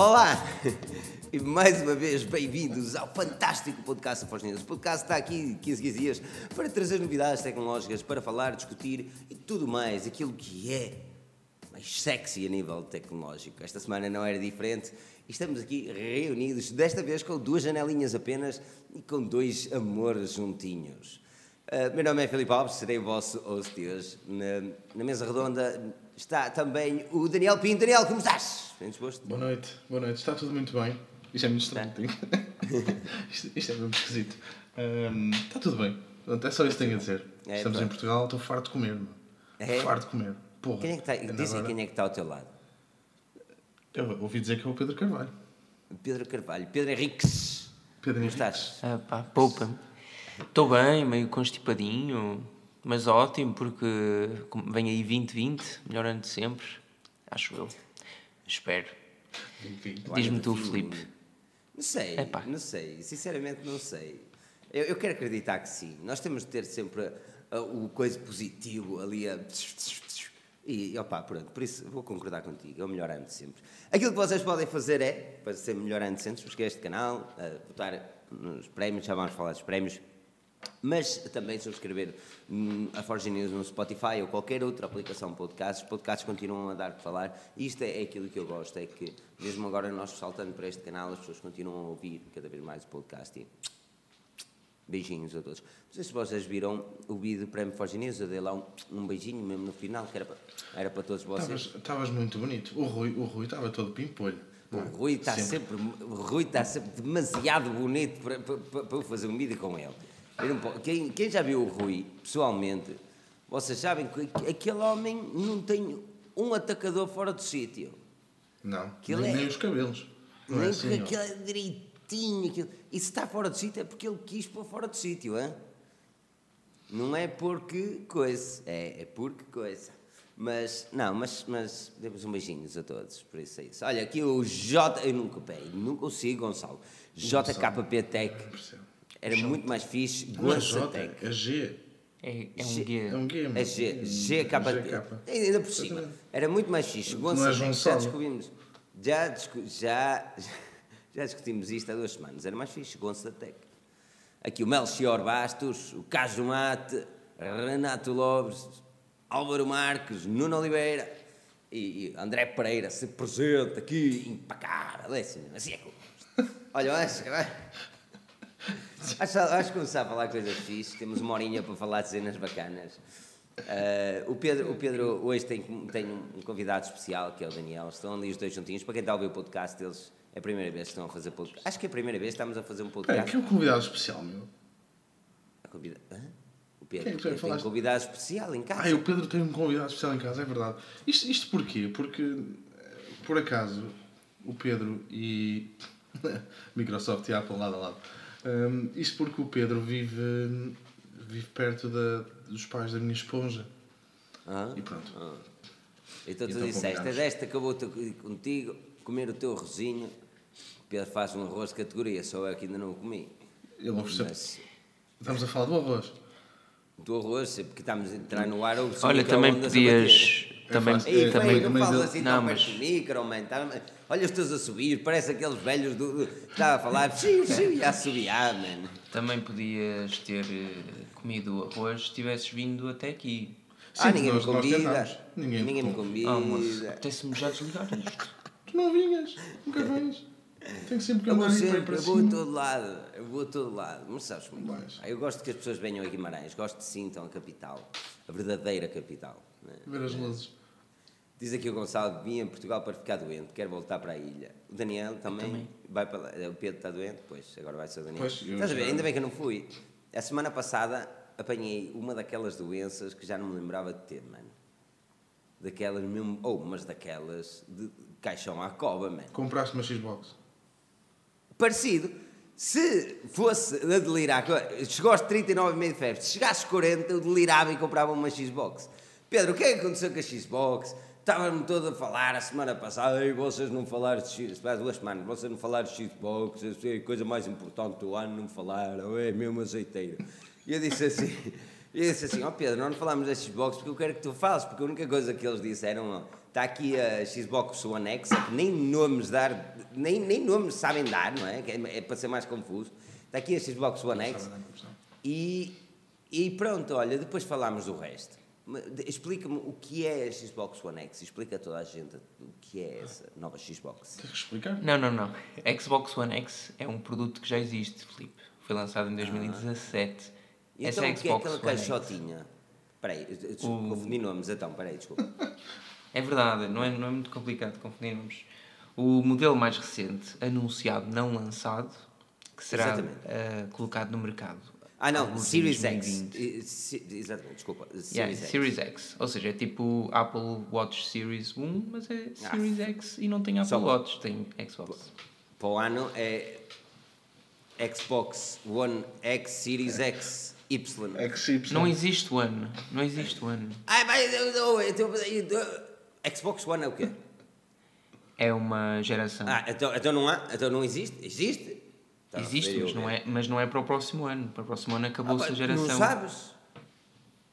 Olá! E mais uma vez, bem-vindos ao fantástico podcast News. O podcast está aqui 15, 15 dias para trazer novidades tecnológicas, para falar, discutir e tudo mais, aquilo que é mais sexy a nível tecnológico. Esta semana não era diferente e estamos aqui reunidos, desta vez com duas janelinhas apenas e com dois amores juntinhos. Uh, meu nome é Filipe Alves, serei o vosso host hoje. Na, na mesa redonda está também o Daniel Pinto. Daniel, como estás? Bem disposto? Boa noite, boa noite. Está tudo muito bem. Isto é muito estranho. isto, isto é mesmo esquisito. Um, está tudo bem. Portanto, é só isso que tenho a dizer. É, Estamos pá. em Portugal, estou farto de comer. meu. É? Farto de comer. Porra. Quem é que está, Ainda diz aí agora- quem é que está ao teu lado. Eu ouvi dizer que é o Pedro Carvalho. Pedro Carvalho, Pedro Henriques. Pedro Como Henrique. estás? Ah, pá, poupa-me. Estou bem, meio constipadinho, mas ótimo, porque vem aí 2020, melhor ano de sempre, acho eu. Espero. Diz-me tu, Filipe. Não sei, Epá. não sei, sinceramente não sei. Eu, eu quero acreditar que sim. Nós temos de ter sempre ah, o coisa positivo ali a. E opá, pronto, por isso vou concordar contigo, é o melhor ano de sempre. Aquilo que vocês podem fazer é, para ser melhor ano de sempre, subscrever este canal, ah, votar nos prémios, já vamos falar dos prémios, mas também subscrever hum, a Forge News no Spotify ou qualquer outra aplicação de podcasts. Os podcasts continuam a dar de falar e isto é, é aquilo que eu gosto, é que mesmo agora nós saltando para este canal as pessoas continuam a ouvir cada vez mais o podcast e beijinhos a todos. Não sei se vocês viram o vídeo do Prémio Forge News, eu dei lá um, um beijinho mesmo no final, que era para, era para todos vocês. Estavas- muito bonito. O Rui, o Rui estava todo pimpolho. O Rui está sempre. o Rui está sempre demasiado bonito para, para, para- para eu fazer um vídeo com ele. Quem, quem já viu o Rui, pessoalmente, vocês sabem que aquele homem não tem um atacador fora do sítio. Não, nem, é- nem os cabelos. É Nem assim, porque ó. aquilo é direitinho. Aquilo, e se está fora do sítio é porque ele quis pôr fora do sítio, hein? Não é porque coisa. É, é porque coisa. Mas, não, mas, mas demos um beijinhos a todos, por isso é isso. Olha, aqui o J. Eu nunca, bem, não consigo, Gonçalo. JKP Tech. Era muito mais fixe. É Tech. é G. É, é um G- guia. É um game. É G, GKP. GK. Ainda por cima. Era muito mais fixe. É Tech, já descobrimos. Já, discu- já, já discutimos isto há duas semanas. Era mais fixe. Gonça Tech. Aqui o Melchior Bastos, o Cajo Mate, Renato Lopes, Álvaro Marques, Nuno Oliveira e, e André Pereira se presente aqui, impecável. É assim, assim é que eu gosto. Olha, eu acho, acho, que começar a falar coisas fixes. Temos uma horinha para falar de cenas bacanas. Ah, o, Pedro, o Pedro hoje tem, tem um convidado especial, que é o Daniel. Estão ali os dois juntinhos. Para quem está a ouvir o podcast, eles é a primeira vez que estão a fazer podcast. Acho que é a primeira vez que estamos a fazer um podcast. que é um convidado especial, meu. A convida... Hã? O Pedro, Quem é que tu tem um convidado especial em casa. Ah, o Pedro tem um convidado especial em casa, é verdade. Isto, isto porquê? Porque, eh, por acaso, o Pedro e Microsoft e Apple lado a lado. Hum, isto porque o Pedro vive, vive perto da, dos pais da minha esponja. Hã? E pronto. Então tu Então disseste, é combinamos. desta que eu vou ter contigo comer o teu arrozinho. O Pedro faz um arroz de categoria, só eu que ainda não o comi. Ele ofereceu. Mas Estamos a falar do arroz. do arroz, porque estamos a entrar no ar, ou Olha, também podias. Também, fácil. Ei, também- também, não mas falas assim não, tão mas- perto do micro, man. Tá- Olha os teus assobios, parece aqueles velhos do, do, que estava a falar, xiu, xiu, e a assobiar, man. também podias ter eh, comido o arroz se tivesses vindo até aqui. ah, Sim, ninguém nós- me convida. tentámos. Ninguém me convida. Ah, amor, convida. apetece-me já desligar isto. Tu não vinhas, nunca vens. Tenho sempre que Eu andar ir sempre, para eu vou a cima. todo lado, eu vou a todo lado, mas sabes como é que Vais. é? Eu gosto que as pessoas venham a Guimarães, gosto de Sintam, a capital, a verdadeira capital. né? Ver as luzes. Diz aqui o Gonçalo, vim a Portugal para ficar doente, quer voltar para a ilha. O Daniel também, também. vai para lá. O Pedro está doente, pois, agora vai ser o Daniel. Pois, Estás a ver, ainda bem que eu não fui. A semana passada apanhei uma daquelas doenças que já não me lembrava de ter, mano. Daquelas mesmo, ou mas daquelas de caixão à cova, mano. Compraste uma Xbox. Parecido. Se fosse a delirar, chegou aos 39,5 de febre, se chegasse aos 40, eu delirava e comprava uma Xbox. Pedro, o que é que aconteceu com a Xbox? Estava-me todo a falar a semana passada, Ei, vocês não falaram de Xbox, faz duas semanas, vocês não falaram de Xbox, é a coisa mais importante do ano, não falaram, é mesmo azeiteiro. E eu disse assim, eu disse assim, ó Pedro, nós não falámos da Xbox porque eu quero que tu fales, porque a única coisa que eles disseram, Está aqui a Xbox One X, é que nem nomes dar, nem, nem nomes sabem dar, não é? É, é para ser mais confuso. Está aqui a Xbox One X e, e pronto, olha, depois falámos do resto. Explica-me o que é a Xbox One X, explica a toda a gente o que é essa nova Xbox. Tens que explicar? Não, não, não. Xbox One X é um produto que já existe, Filipe. Foi lançado em 2017. Essa Então, é a o que é aquela caixotinha? Espera aí, O- confundi nomes, então, espera aí, desculpa. É verdade, não é, não é muito complicado confundirmos. O modelo mais recente, anunciado, não lançado, que será eh, colocado no mercado. Ah, não, Series X. 2020. Se- Exatamente, desculpa. Series Yeah, X. Series X. Ou seja, é tipo Apple Watch Series 1, mas é Ah. Series X e não tem Apple Só- Watch, tem Xbox. Para o ano é Xbox One X Series X Y. XY. Não existe One, não existe One. Ai, mas Xbox One é o quê? É uma geração. Ah, então, então não há? Então não existe? Existe? Tá, existe, mas não, é, mas não é para o próximo ano. Para o próximo ano Ah, acabou-se pá, a geração. Não sabes?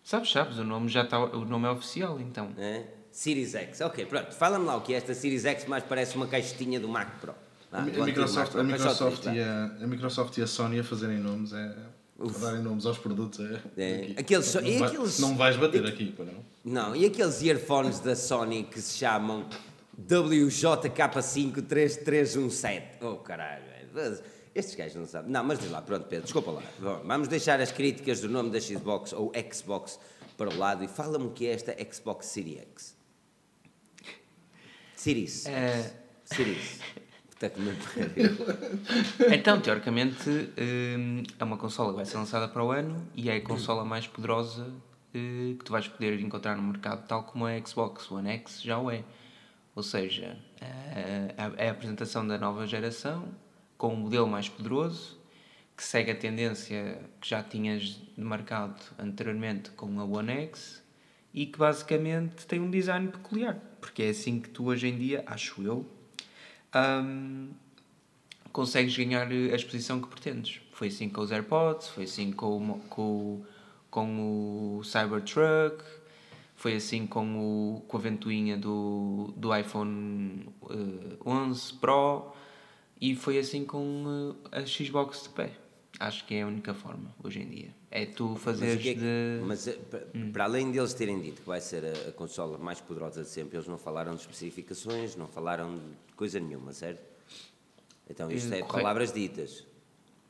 Sabes, sabes, o nome já está, o nome é oficial, então. É? Series X, ok, pronto. Fala-me lá o que é esta Series X, mais parece uma caixinha do Mac Pro. A, Ah, Microsoft, a, Microsoft e a, a Microsoft e a Sony a fazerem nomes, é, a darem nomes aos produtos. É, É, aqueles não, e vai- aqueles- não vais bater aqui, pá, não? Não, e aqueles earphones da Sony que se chamam WJK53317? Oh, caralho, velho. Estes gajos não sabem. Não, mas diz lá, pronto, Pedro, desculpa lá. Bom, Vamos deixar as críticas do nome da Xbox ou Xbox para o lado e fala-me o que é esta Xbox Series X. Series. É, Series. Puta que me pariu. Então, teoricamente, hum, é uma consola que vai ser lançada para o ano e é a consola mais poderosa eh, que tu vais poder encontrar no mercado, tal como a Xbox One X já o é. Ou seja, eh, é a apresentação da nova geração com um modelo mais poderoso que segue a tendência que já tinhas de mercado anteriormente com a One X e que basicamente tem um design peculiar, porque é assim que tu hoje em dia, acho eu, hum, consegues ganhar a exposição que pretendes. Foi assim com os AirPods, foi assim com, com, com o Cybertruck, foi assim com, o, com a ventoinha do, do iPhone eh, 11 Pro e foi assim com eh, a Xbox de pé. Acho que é a única forma hoje em dia. É tu Mas, fazeres que é que- de. mas, eh, para, para além deles terem dito que vai ser a, a consola mais poderosa de sempre, eles não falaram de especificações, não falaram de coisa nenhuma, certo? Então isto Eh, é correto. palavras ditas.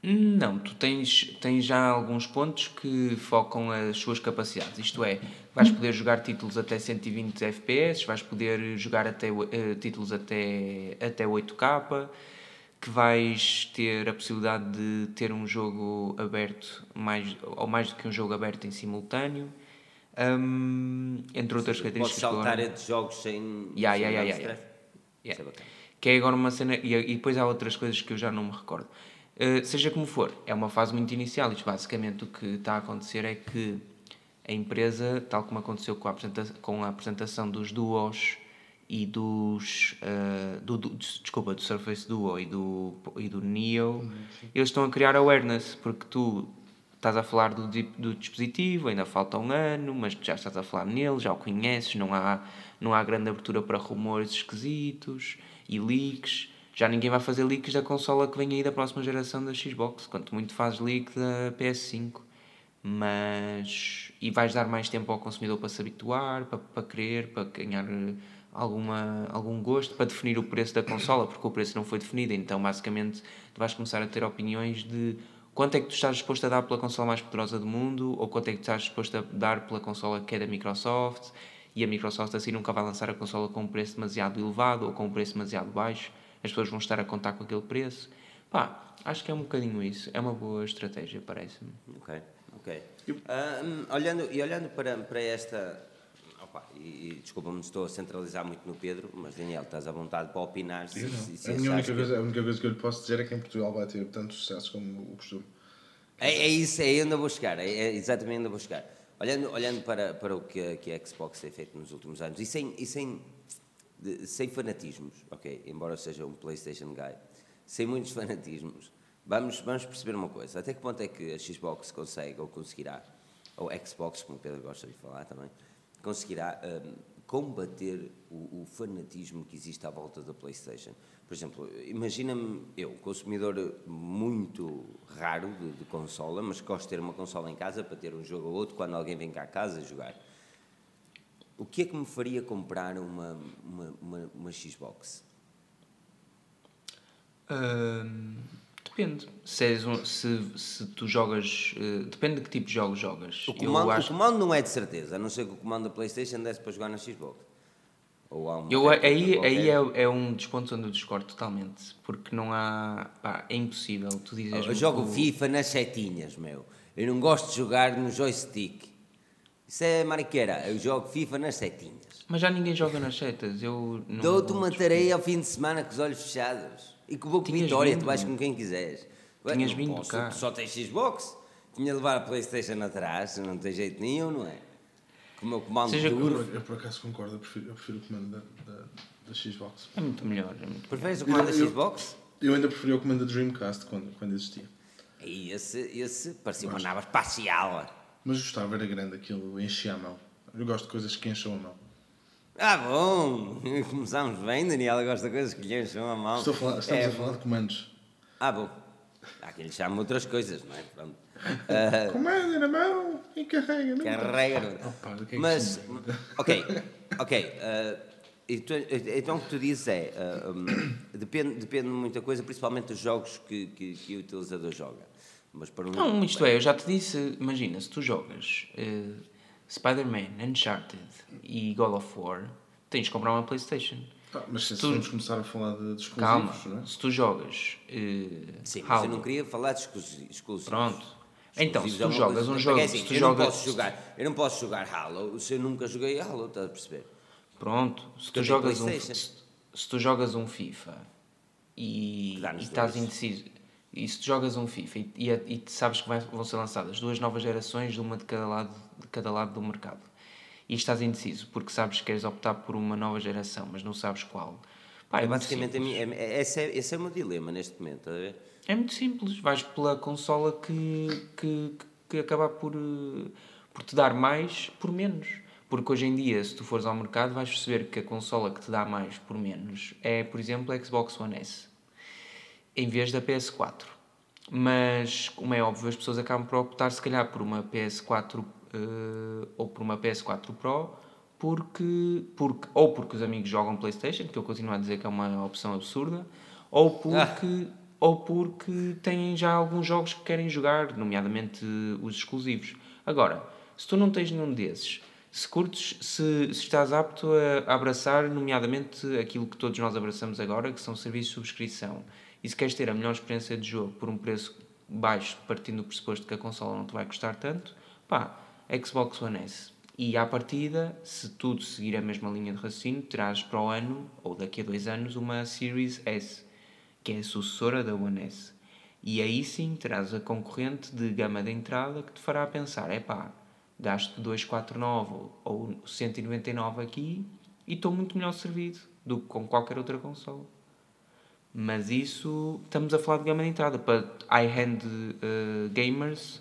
Não, tu tens, tens já alguns pontos que focam as suas capacidades. Isto é, vais poder jogar títulos até 120 FPS, vais poder jogar até, eh, títulos até, até 8K, que vais ter a possibilidade de ter um jogo aberto, mais, ou mais do que um jogo aberto em simultâneo, hum, entre outras Podes características. que saltar agora- entre jogos sem. Yeah, sem yeah, yeah, yeah. Yeah. É. Que é agora uma cena. E, e depois há outras coisas que eu já não me recordo. Uh, seja como for, é uma fase muito inicial. Isto basicamente o que está a acontecer é que a empresa, tal como aconteceu com a, apresenta com a apresentação dos Duos e dos. uh, do, do- desculpa, do Surface Duo e do, e do Neo, eles estão a criar awareness, porque tu estás a falar do, do dispositivo, ainda falta um ano, mas já estás a falar nele, já o conheces, não há, não há grande abertura para rumores esquisitos e leaks. Já ninguém vai fazer leaks da consola que vem aí da próxima geração da Xbox, quanto muito fazes leak da PS5. Mas. E vais dar mais tempo ao consumidor para se habituar, para, para querer, para ganhar alguma, algum gosto, para definir o preço da consola, porque o preço não foi definido. Então, basicamente, tu vais começar a ter opiniões de quanto é que tu estás disposto a dar pela consola mais poderosa do mundo, ou quanto é que tu estás disposto a dar pela consola que é da Microsoft. E a Microsoft assim nunca vai lançar a consola com um preço demasiado elevado ou com um preço demasiado baixo. As pessoas vão estar a contar com aquele preço. Pá, acho que é um bocadinho isso. É uma boa estratégia, parece-me. Ok, ok. Hum, olhando, e olhando para, para esta. Opa, e, e desculpa-me, estou a centralizar muito no Pedro, mas Daniel, estás à vontade para opinar. Se, se, se a, minha única que- coisa, a única coisa que eu lhe posso dizer é que em Portugal vai ter tanto sucesso como o costume. É, é isso, é aí onde eu vou chegar, é, é exatamente onde eu vou chegar. Olhando, olhando para, para o que, a- que a Xbox tem feito nos últimos anos, e sem, e sem, de- sem fanatismos, ok, embora eu seja um PlayStation guy, sem muitos fanatismos, vamos, vamos perceber uma coisa: até que ponto é que a Xbox consegue ou conseguirá, ou Xbox, como o Pedro gosta de falar também, conseguirá hum, combater o, o fanatismo que existe à volta da PlayStation. Por exemplo, imagina-me eu, consumidor muito raro de, de consola, mas gosto de ter uma consola em casa para ter um jogo ou outro quando alguém vem cá a casa jogar. O que é que me faria comprar uma, uma, uma, uma Xbox? Ahm, depende. Se, és um- se, se tu jogas. eh, depende de que tipo de jogos jogas. O comando, acho- o comando não é de certeza, a não ser que o comando da PlayStation desse para jogar na Xbox. Ou há Eu, aí aí é, é um dos pontos onde eu discordo totalmente. Porque não há. Pá, é impossível. Tu dizes. Eu jogo FIFA nas setinhas, meu. Eu não gosto de jogar no joystick. Isso é mariqueira. Eu jogo FIFA nas setinhas. Mas já ninguém joga nas setas. Eu Dou-te uma tareia ao fim de semana com os olhos fechados. E com Tinhas vitória, vindo. tu vais com quem quiseres. Tinhas não vindo posso, cá. tu só tens Xbox. Tinha de levar a Playstation atrás, não tem jeito nenhum, não é? Com o meu comando Seja duro. Eu, eu por acaso concordo, eu prefiro, eu prefiro o comando da, da, da Xbox. É muito melhor. É muito... Preferes o comando da Eu- eu- Xbox? Eu ainda preferia o comando da Dreamcast quando, quando existia. E esse, esse parecia uma nave espacial. Mas gostava, era grande aquilo, enchia a mão. Eu gosto de coisas que encham a mão. Ah, bom! Começámos bem, Daniela gosta de coisas que lhe enchem a mão. Estou a falar, estamos É, a falar de comandos. Ah, bom. Há quem lhe chame outras coisas, não é? Pronto. Comando na mão e carrega. não Carrega. Que é que Mas, isso ok, ok. e tu- então o que tu dizes é, ah, hum, depende, depende de muita coisa, principalmente dos jogos que, que, que o utilizador joga. Mas para um, Não, isto é, eu já te disse, imagina, se tu jogas eh, Spider-Man, Uncharted e God of War, tens de comprar uma Playstation. Ah, mas se Tu- vamos começar a falar de, de Calma, exclusivos, não é? se tu jogas eh, Sim, mas eu Halo, não queria falar de exclusi- exclusivos. Pronto. Então, se Exclusivos tu é uma jogas um jogo, é assim, se tu eu jogas- não posso jogar, eu não posso jogar Halo se eu nunca joguei Halo, estás a perceber? Pronto, se eu tu, jogas um, se, se tu jogas um FIFA e, e estás dois. indeciso, e se tu jogas um FIFA e, e, e sabes que vai- vão ser lançadas duas novas gerações, de uma de cada lado, de cada lado do mercado, e estás indeciso porque sabes que queres optar por uma nova geração, mas não sabes qual. Pá, é, É muito basicamente a simples. minha, é, esse, é, esse é o meu dilema neste momento, a ver? É muito simples, vais pela consola que, que, que acabar por, eh, por te dar mais por menos. Porque hoje em dia, se tu fores ao mercado, vais perceber que a consola que te dá mais por menos é, por exemplo, a Xbox One S, em vez da PS4. Mas, como é óbvio, as pessoas acabam por optar, se calhar, por uma PS4 eh, ou por uma PS4 Pro, porque, porque, ou porque os amigos jogam PlayStation, que eu continuo a dizer que é uma opção absurda, ou porque, ou porque têm já alguns jogos que querem jogar, nomeadamente eh, os exclusivos. Agora, se tu não tens nenhum desses, se curtes, se, se estás apto a abraçar, nomeadamente aquilo que todos nós abraçamos agora, que são serviços de subscrição, e se queres ter a melhor experiência de jogo por um preço baixo, partindo do pressuposto que a consola não te vai custar tanto, pá, Xbox One S. E à partida, se tudo seguir a mesma linha de raciocínio, terás para o ano, ou daqui a dois anos, uma Series S, que é a sucessora da One S. E aí sim terás a concorrente de gama de entrada que te fará pensar: é pá, gasto 249 ou 199 aqui e estou muito melhor servido do que com qualquer outra consola. Mas isso, estamos a falar de gama de entrada. Para high-end eh, gamers,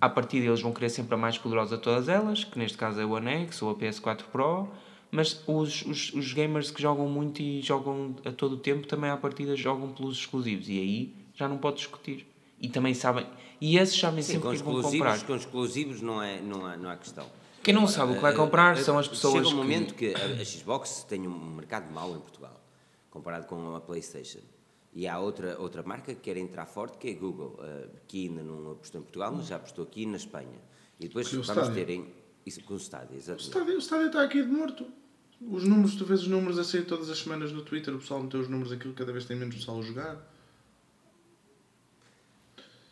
à partida eles vão querer sempre a mais poderosa de todas elas, que neste caso é o One X ou a PS4 Pro. Mas os, os, os gamers que jogam muito e jogam a todo o tempo também à partida jogam pelos exclusivos. E aí já não pode discutir. E também sabem. E esses sabem Sim, sempre que vão comprar. com exclusivos não, é, não, há, não há questão. Quem não sabe o que vai comprar são as pessoas Chega um que- momento que a, a Xbox tem um mercado mau em Portugal, comparado com a PlayStation. E há outra, outra marca que quer entrar forte, que é a Google, eh, que ainda não apostou em Portugal, mas já apostou aqui na Espanha. E depois o vamos terem... Isso com o Stadia, O exatamente. estádio, o estádio está aqui de morto. Os números, tu vês os números a sair todas as semanas no Twitter, o pessoal meteu os números aquilo, cada vez tem menos pessoal a jogar.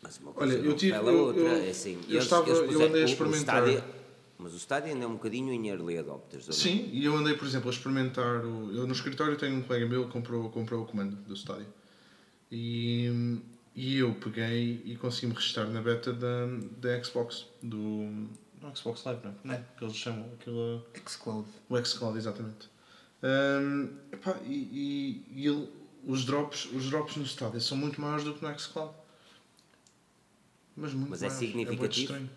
Mas uma Olha, coisa eu não tive- eu- outra. eu- é assim, eu estava- eu andei a o- o experimentar. Mas o Stadia ainda é um bocadinho em early adopters. ou não? Sim, e eu andei, por exemplo, a experimentar. O, eu no escritório tenho um colega meu que comprou, comprou o comando do estádio. E, e eu peguei e consegui-me registrar na beta da, da Xbox, do. Xbox Live, não é? Não, que eles chamam aquilo. Xcloud. O xCloud, exatamente. Hum, epá, e e, e ele- os, drops, os drops no estádio são muito maiores do que no xCloud. Mas muito Mas é maiores. de significativo? estranho.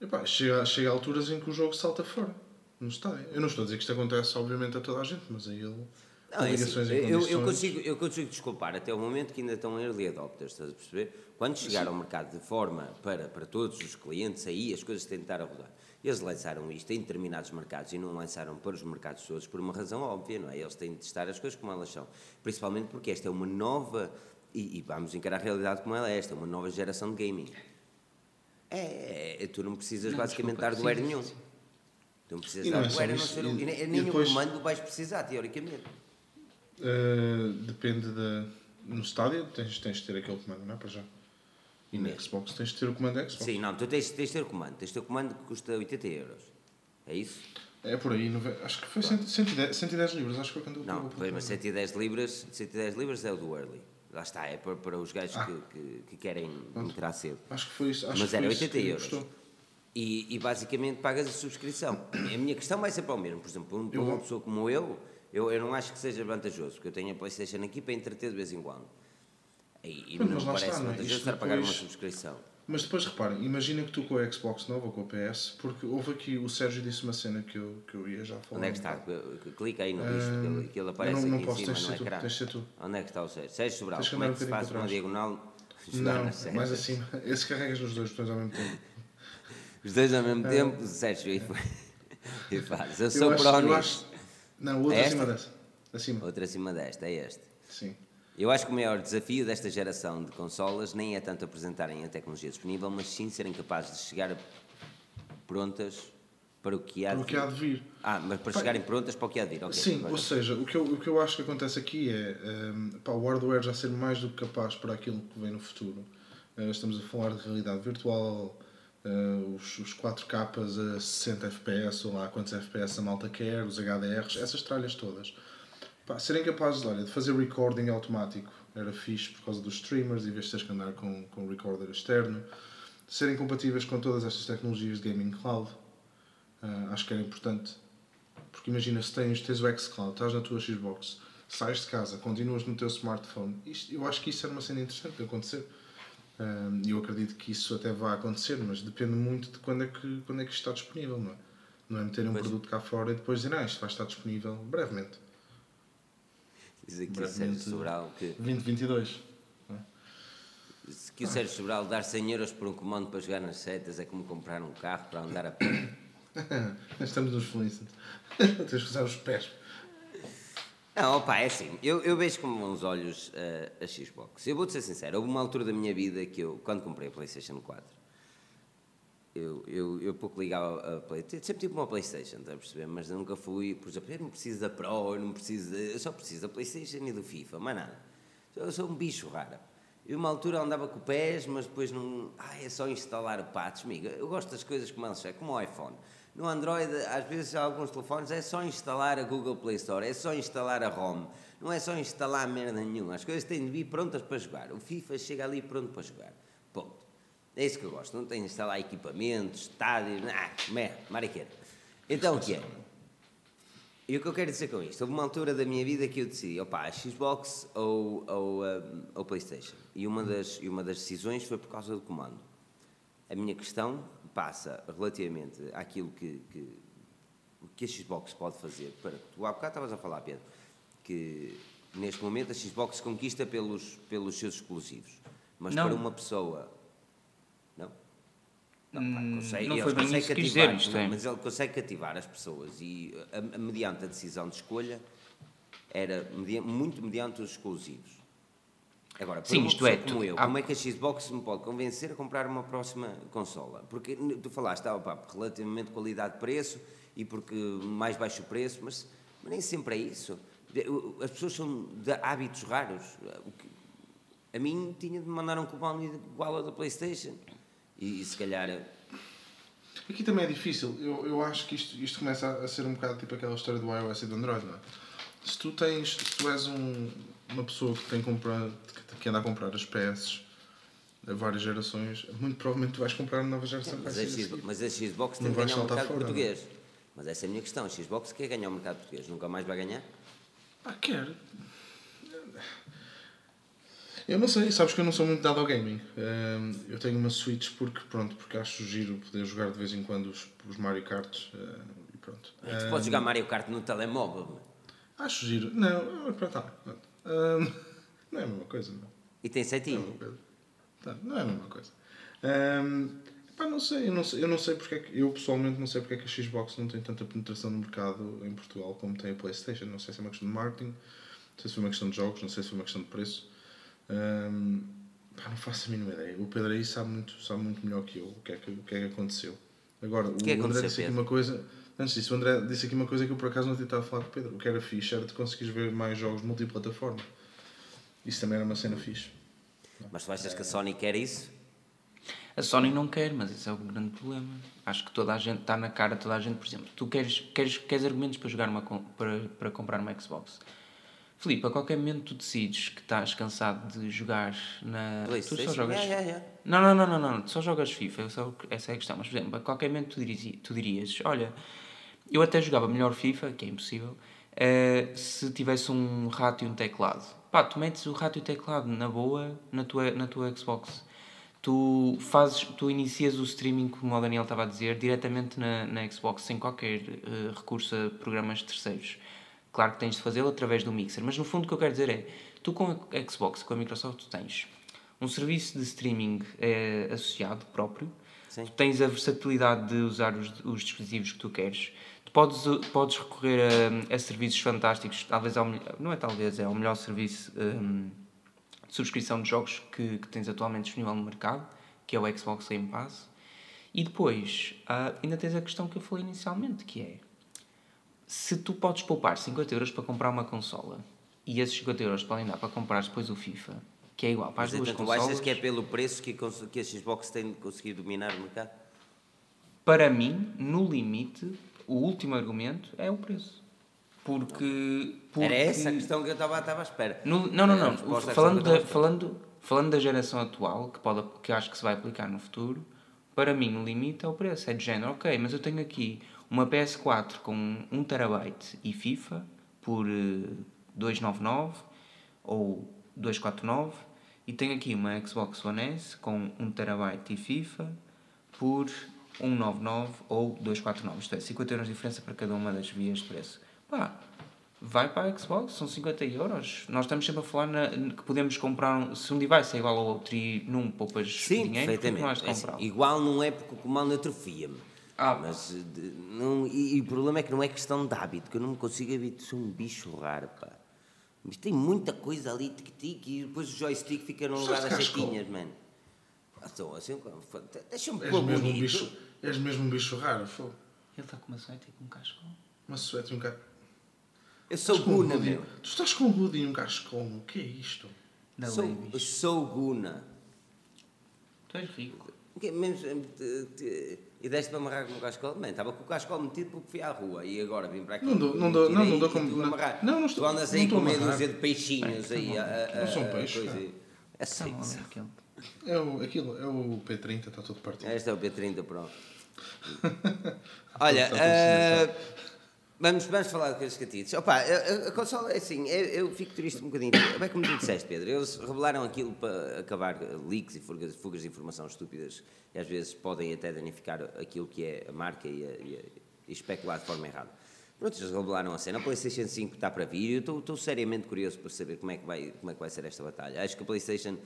Epá, chega, chega a alturas em que o jogo salta fora. no estádio. Eu não estou a dizer que isto acontece, obviamente, a toda a gente, mas a ele. Não, é assim, eu, eu, consigo, eu consigo desculpar até o momento que ainda estão early adopters, estás a perceber? Quando chegar ao mercado de forma para, para todos os clientes, aí as coisas têm de estar a rodar. Eles lançaram isto em determinados mercados e não lançaram para os mercados todos por uma razão óbvia, não é? Eles têm de testar as coisas como elas são. Principalmente porque esta é uma nova, e, e vamos encarar a realidade como ela é, esta é uma nova geração de gaming. É, é, tu não precisas basicamente desculpa, dar doer nenhum. sim. Tu não precisas dar não é doer, a não isso, ser, e- o- nem- nem depois- o comando vais precisar, teoricamente. Uh, depende da. No estádio tens, tens de ter aquele comando, não é? Para já. E na Xbox tens de ter o comando Xbox. Sim, não, tu tens, tens de ter o comando. Tens de ter o comando que custa 80 euros. É isso? É por aí, acho que foi 100 110, 110 libras, acho que foi quando eu Não, mas pelo 110 libras, 110 libras é o do early. Lá está, é para, para os gajos Ah. que, que, que querem entrar cedo. Acho que foi isso. Acho Mas era foi isso 80 que euros. E, e basicamente pagas a subscrição. A minha questão vai ser para o mesmo. Por exemplo, para uma pessoa como eu, eu, eu não acho que seja vantajoso, porque eu tenho a Playstation aqui para entreter de vez em quando. E, e não me parece está, é? vantajoso estar a pagar uma subscrição. Mas depois reparem, imagina que tu com a Xbox nova ou com a PS, porque houve aqui, o Sérgio disse uma cena que eu, que eu ia já falar. Onde é que está? Clica aí no bicho, que ele, que ele aparece não, não aqui posso, em tens cima de no ser tu, ecrã. tens tu. Onde é que está o Sérgio? Sérgio Sobral, Tens como é que se faz uma para diagonal? Não, mais acima. Esse carregas nos dois botões ao mesmo tempo. Os dois ao mesmo tempo, Sérgio, e, e faz. Eu sou eu acho, eu acho, Não, o outro É acima esta? dessa. Acima. Outra acima desta, é este. Sim. Eu acho que o maior desafio desta geração de consolas nem é tanto apresentarem a tecnologia disponível, mas sim serem capazes de chegar prontas para o que há Para de que há de vir. Ah, mas para Pá, chegarem prontas para o que há de vir, ok. Sim, agora- ou seja, o que, eu, o que eu acho que acontece aqui é ehm, pá, o hardware já ser mais do que capaz para aquilo que vem no futuro. Eh, estamos a falar de realidade virtual, eh, os, os 4K a 60 FPS, ou lá quantos FPS a malta quer, os HDRs, essas tralhas todas. Pá, serem capazes olha, de fazer recording automático era fixe por causa dos streamers, em vez de teres que andar com, com um recorder externo. Serem compatíveis com todas estas tecnologias de gaming cloud, ah, acho que era importante. Porque imagina, se tens, tens o xCloud, estás na tua Xbox, sais de casa, continuas no teu smartphone, isto, eu acho que isso era uma cena interessante de acontecer. Ah, E eu acredito que isso até vai acontecer, mas depende muito de quando é que, quando é que isto está disponível, não é? Não é meterem um produto cá fora e depois dizer, ah, isto vai estar disponível brevemente. Diz aqui o. Sérgio Sobral que, 2022. que o Sérgio Sobral dar 100 euros por um comando para jogar nas setas é como comprar um carro para andar a pé. Estamos nos felizes. Tens que usar os pés. Não, opa, é assim, eu, eu vejo com bons olhos eh, a Xbox. Eu vou-te ser sincero, houve uma altura da minha vida que eu, quando comprei a PlayStation 4, eu, eu, eu pouco ligava a PlayStation, sempre tive uma PlayStation, estás a perceber? Mas nunca fui, por exemplo, eu não preciso da Pro, eu não preciso, de, eu só preciso da PlayStation e do FIFA, mais nada. Eu sou um bicho raro. Eu, uma altura, andava com o mas depois não. Ah, é só instalar o patch, amiga. Eu gosto das coisas como elas são, como o iPhone. No Android, às vezes, alguns telefones, é só instalar a Google Play Store, é só instalar a ROM, não é só instalar merda nenhuma. As coisas têm de vir prontas para jogar. O FIFA chega ali pronto para jogar. É isso que eu gosto. Não de instalar equipamentos, estádios, ah, mariqueira. Então, o que é? E o que eu quero dizer com isto? Houve uma altura da minha vida que eu decidi, opá, a Xbox ou, ou, um, ou Playstation. E uma, das, e uma das decisões foi por causa do comando. A minha questão passa relativamente àquilo que, que, que a Xbox pode fazer. Para, tu há bocado estavas a falar, Pedro, que neste momento a Xbox conquista pelos, pelos seus exclusivos. Mas Não. para uma pessoa... Não? Não, pá, Hum, consegue, não foi bem isso que quis cativar, dizer, isto não, é. Mas ele consegue cativar as pessoas e, a, a- mediante a decisão de escolha, era media- muito mediante os exclusivos. Agora, Sim, isto é, como tu- eu, há- como é que a Xbox me pode convencer a comprar uma próxima consola? Porque tu falaste, ah, relativamente qualidade-preço e porque mais baixo preço, mas, mas nem sempre é isso. As pessoas são de hábitos raros. O que- a mim tinha de me mandar um comando igual ao da Playstation. E, e se calhar Aqui também é difícil. Eu, eu acho que isto, isto começa a, a ser um bocado tipo aquela história do iOS e do Android, não é? Se tu tens, se tu és um, uma pessoa que tem comprado, que, que anda a comprar as PS a várias gerações, muito provavelmente tu vais comprar a nova geração vai Mas a, X- mas a Xbox tem Não que ganhar o mercado fora, não é? português. Mas essa é a minha questão. A Xbox quer ganhar o mercado português. Nunca mais vai ganhar? Ah, quer. Eu não sei, sabes que eu não sou muito dado ao gaming. Ehm, eu tenho uma Switch porque, pronto, porque acho giro poder jogar de vez em quando os, os Mario Kart eh, e Pronto. Tu podes jogar Mario Kart no telemóvel. meu. Acho giro. Não, pronto, tá, pronto. Ahm, não é a mesma coisa, não. E tem Não é setinho. mesma coisa. Tá, não é a mesma coisa. Pá, não sei, eu não sei, eu não sei porque é que, eu pessoalmente não sei porque é que a Xbox não tem tanta penetração no mercado em Portugal como tem a Playstation. Não sei se é uma questão de marketing, não sei se foi uma questão de jogos, não sei se foi uma questão de preço. Ahm, pá, não faço a mínima ideia. O Pedro aí sabe muito, sabe muito melhor que eu o que é que, o que, é que aconteceu. Agora, o, que é que André disse aqui uma coisa. Antes disso, o André disse aqui uma coisa que eu por acaso não tentava falar com o Pedro. O que era fixe era de conseguires ver mais jogos multiplataforma. Isso também era uma cena fixe. Mas tu achas que a Sony quer isso? A Sony não quer, mas esse é o grande problema. Acho que toda a gente está na cara, toda a gente, por exemplo, tu queres, queres, queres argumentos para jogar uma para, para comprar uma Xbox. Filipe, a qualquer momento tu decides que estás cansado de jogar na. Tu só jogas. Yeah, yeah, yeah. Não, não, não, não, não, tu só jogas FIFA, eu só- essa é a questão. Mas, por exemplo, a qualquer momento tu dirias, tu dirias olha, eu até jogava melhor FIFA, que é impossível, eh, se tivesse um rato e um teclado. Pá, tu metes o rato e o teclado na boa na tua, na tua Xbox. Tu fazes, tu inicias o streaming, como o Daniel estava a dizer, diretamente na, na Xbox, sem qualquer eh, recurso a programas terceiros. Claro que tens de fazê-lo através do Mixer, mas no fundo o que eu quero dizer é, tu com a Xbox, com a Microsoft, tu tens um serviço de streaming eh, associado próprio, Sim. tu tens a versatilidade de usar os, os dispositivos que tu queres, tu podes, podes recorrer a, a serviços fantásticos, talvez ao, melhor- não é talvez, é o melhor serviço hum, de subscrição de jogos que, que tens atualmente disponível no mercado, que é o Xbox Game Pass. E depois, ah, ainda tens a questão que eu falei inicialmente, que é se tu podes poupar 50 euros para comprar uma consola e esses 50 euros podem dar para comprar depois o FIFA, que é igual para as Mas duas então tu consolas, achas que é pelo preço que que a Xbox tem de conseguir dominar o mercado? para mim, no limite, o último argumento é o preço. Porque. porque Era essa a questão que eu estava estava à espera. No- não, não, não. resposta à Falando da, falando, falando da geração atual, que, pode, que acho que se vai aplicar no futuro, para mim o limite é o preço. É de género, ok, mas eu tenho aqui uma PS4 com 1 terabyte e FIFA por eh, 299 ou 249 e tenho aqui uma Xbox One S com 1 terabyte e FIFA por 199 ou 249. Isto é, 50 euros de diferença para cada uma das vias de preço. Pá, vai para a Xbox, são 50 euros. Nós estamos sempre a falar na- que podemos comprar, se um device é igual ao outro e num poupas Sim, dinheiro, has perfeitamente. É assim, igual não é porque o comando atrofia-me. Ah, mas de- não, e, e o problema é que não é questão de hábito, que eu não me consigo habituar. Sou um bicho raro, pá. Mas tem muita coisa ali, tic-tic, e depois o joystick fica no lugar das setinhas, mano. Então, assim, deixa-me És pôr mesmo, um bicho, és mesmo um bicho raro, fogo. Ele está com uma suéte e com um cascol. Uma suéte e um cara. Eu sou com um Guna, hoodie. meu. Tu estás com um hoodie e um cascol, o que é isto? Da Sou, eu sou Guna. Tu és rico. Mesmo, eh, te- te- e deste para amarrar com o cascol? Mano, estava com o cascol metido porque fui à rua e agora vim para aqui. Não dou- não dou- não, não dou como- tu não- amarrar. não, não estou- Tu andas aí com meia dúzia de peixinhos aí. a- a- Não são peixes. É sim, sim. bom, aquele. É o, aquilo, é o P30, está todo partido. Este é o P30, pronto. Olha, tudo ah, vamos, vamos falar de coisas catitas. Opa, a, a- consola é assim, eu, eu fico triste um bocadinho. Bem como tu disseste, Pedro, eles revelaram aquilo para acabar leaks e fugas, fugas de informação estúpidas e às vezes podem até danificar aquilo que é a marca e, a- e a- e especular de forma errada. Pronto, eles revelaram a cena. A PlayStation 5 está para vir e eu estou seriamente curioso para saber como é, que vai, como é que vai ser esta batalha. Acho que a PlayStation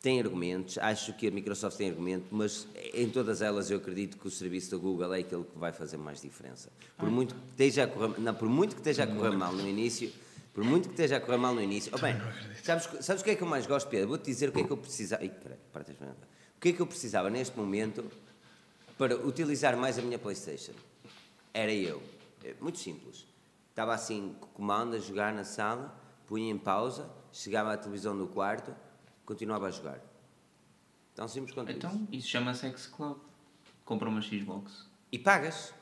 tem argumentos, acho que a Microsoft tem argumento, mas em todas elas eu acredito que o serviço da Google é aquele que vai fazer mais diferença. Por muito que esteja a correr, não, por muito que esteja a correr mal no início, por muito que esteja a correr mal no início. Oh, bem, sabes, sabes o que é que eu mais gosto, Pedro? Vou-te dizer o que é que eu precisava. Ih, peraí, para. O que é que eu precisava neste momento para utilizar mais a minha PlayStation? Era eu. É Muito simples. Estava assim, com o comando, a jogar na sala, punha em pausa, chegava à televisão do quarto, continuava a jogar. Tão simples quanto isso. Então, isso chama-se xCloud. Compra uma Xbox. E pagas.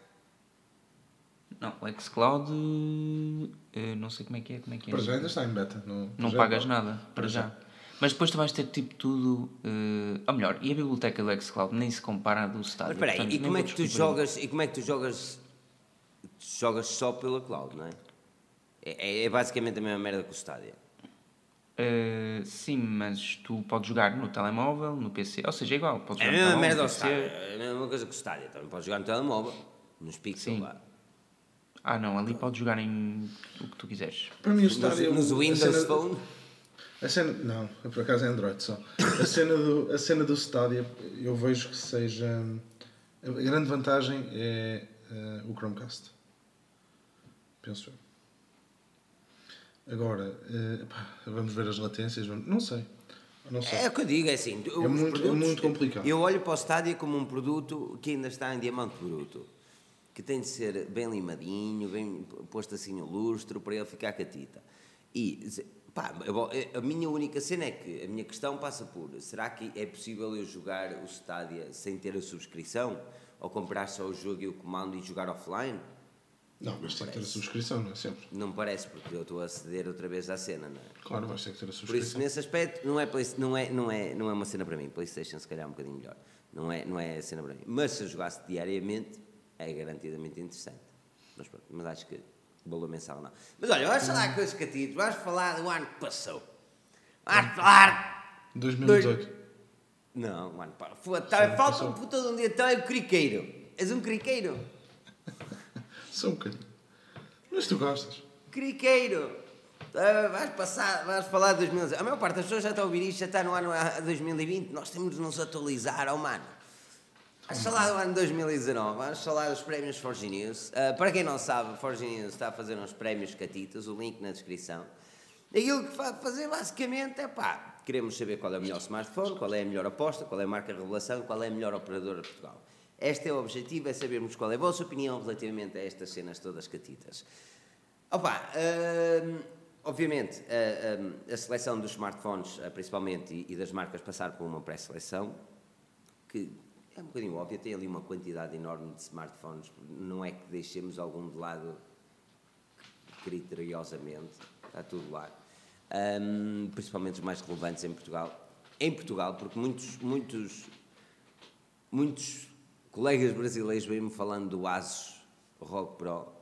Não, o xCloud. eh, não sei como é que é. Como é, que é. Para já ainda está em beta. Não, Não já pagas é nada, para já. Mas depois tu vais ter tipo tudo. eh, ou melhor, e a biblioteca do xCloud nem se compara à do Stadia. Mas espera aí, portanto, e como é que tu jogas, e como é que tu jogas, jogas só pela cloud, não é? É, é basicamente a mesma merda que o Stadia. Eh, sim, mas tu podes jogar no telemóvel, no PC, ou seja, é igual. Podes É a jogar no mesma merda ao PC. Stadia, é a mesma coisa que o Stadia. Também podes jogar no telemóvel, nos pixels Sim. lá. Ah, não, ali podes jogar em o que tu quiseres. Para mim o Nos, estádio... nos a Windows cena- Phone. A cena, não, por acaso é Android só. A cena do, a cena do estádio eu vejo que seja. A grande vantagem é eh, o Chromecast. Penso eu. Agora, eh, vamos ver as latências. Não sei. Não sei. É o que eu digo, é assim. os muito- é muito complicado. Eu olho para o Stadia como um produto que ainda está em diamante bruto. Que tem de ser bem limadinho, bem posto assim no lustro, para ele ficar catita. E, pá, a minha única cena é que, a minha questão passa por, será que é possível eu jogar o Stadia sem ter a subscrição? Ou comprar só o jogo e o comando e jogar offline? Não, mas tem que ter a subscrição, não é sempre. Não parece, porque eu estou a aceder outra vez à cena, não é? Claro, vais ter que ter a Por isso, subscrição. nesse aspecto, não é, Play- não, é, não, é, não é uma cena para mim. PlayStation, se calhar, é um bocadinho melhor. Não é, não é a cena para mim. Mas se eu jogasse diariamente, é garantidamente interessante. Mas pronto, mas acho que valor mensal não. Mas olha, vamos falar coisas catitas. Vamos falar do ano que passou. Vamos falar. 2018. Não, mano, pá, tá- falta um puta de um dia. Então é o criqueiro. És um criqueiro. Só um bocadinho. Mas tu gostas. Criqueiro! Ah, vais, passar, vais falar de 2019. A maior parte das pessoas já está a ouvir isto, já está no ano a 2020. Nós temos de nos atualizar, oh mano. Vais falar do ano 2019, vamos falar dos prémios Forge News. Ah, para quem não sabe, Forge News está a fazer uns prémios catitas, o link na descrição. Aquilo que vai fazer basicamente é pá, queremos saber qual é o melhor smartphone, qual é a melhor aposta, qual é a marca revelação, qual é a melhor operadora de Portugal. Este é o objetivo, é sabermos qual é a vossa opinião relativamente a estas cenas todas catitas. Opa, hum, obviamente, a, a seleção dos smartphones, eh, principalmente, e, e das marcas passar por uma pré-seleção, que é um bocadinho óbvio, tem ali uma quantidade enorme de smartphones, não é que deixemos algum de lado criteriosamente, está tudo lá. Hum, principalmente os mais relevantes em Portugal. Em Portugal, porque muitos, muitos, muitos colegas brasileiros vêm-me falando do Asus ROG Pro.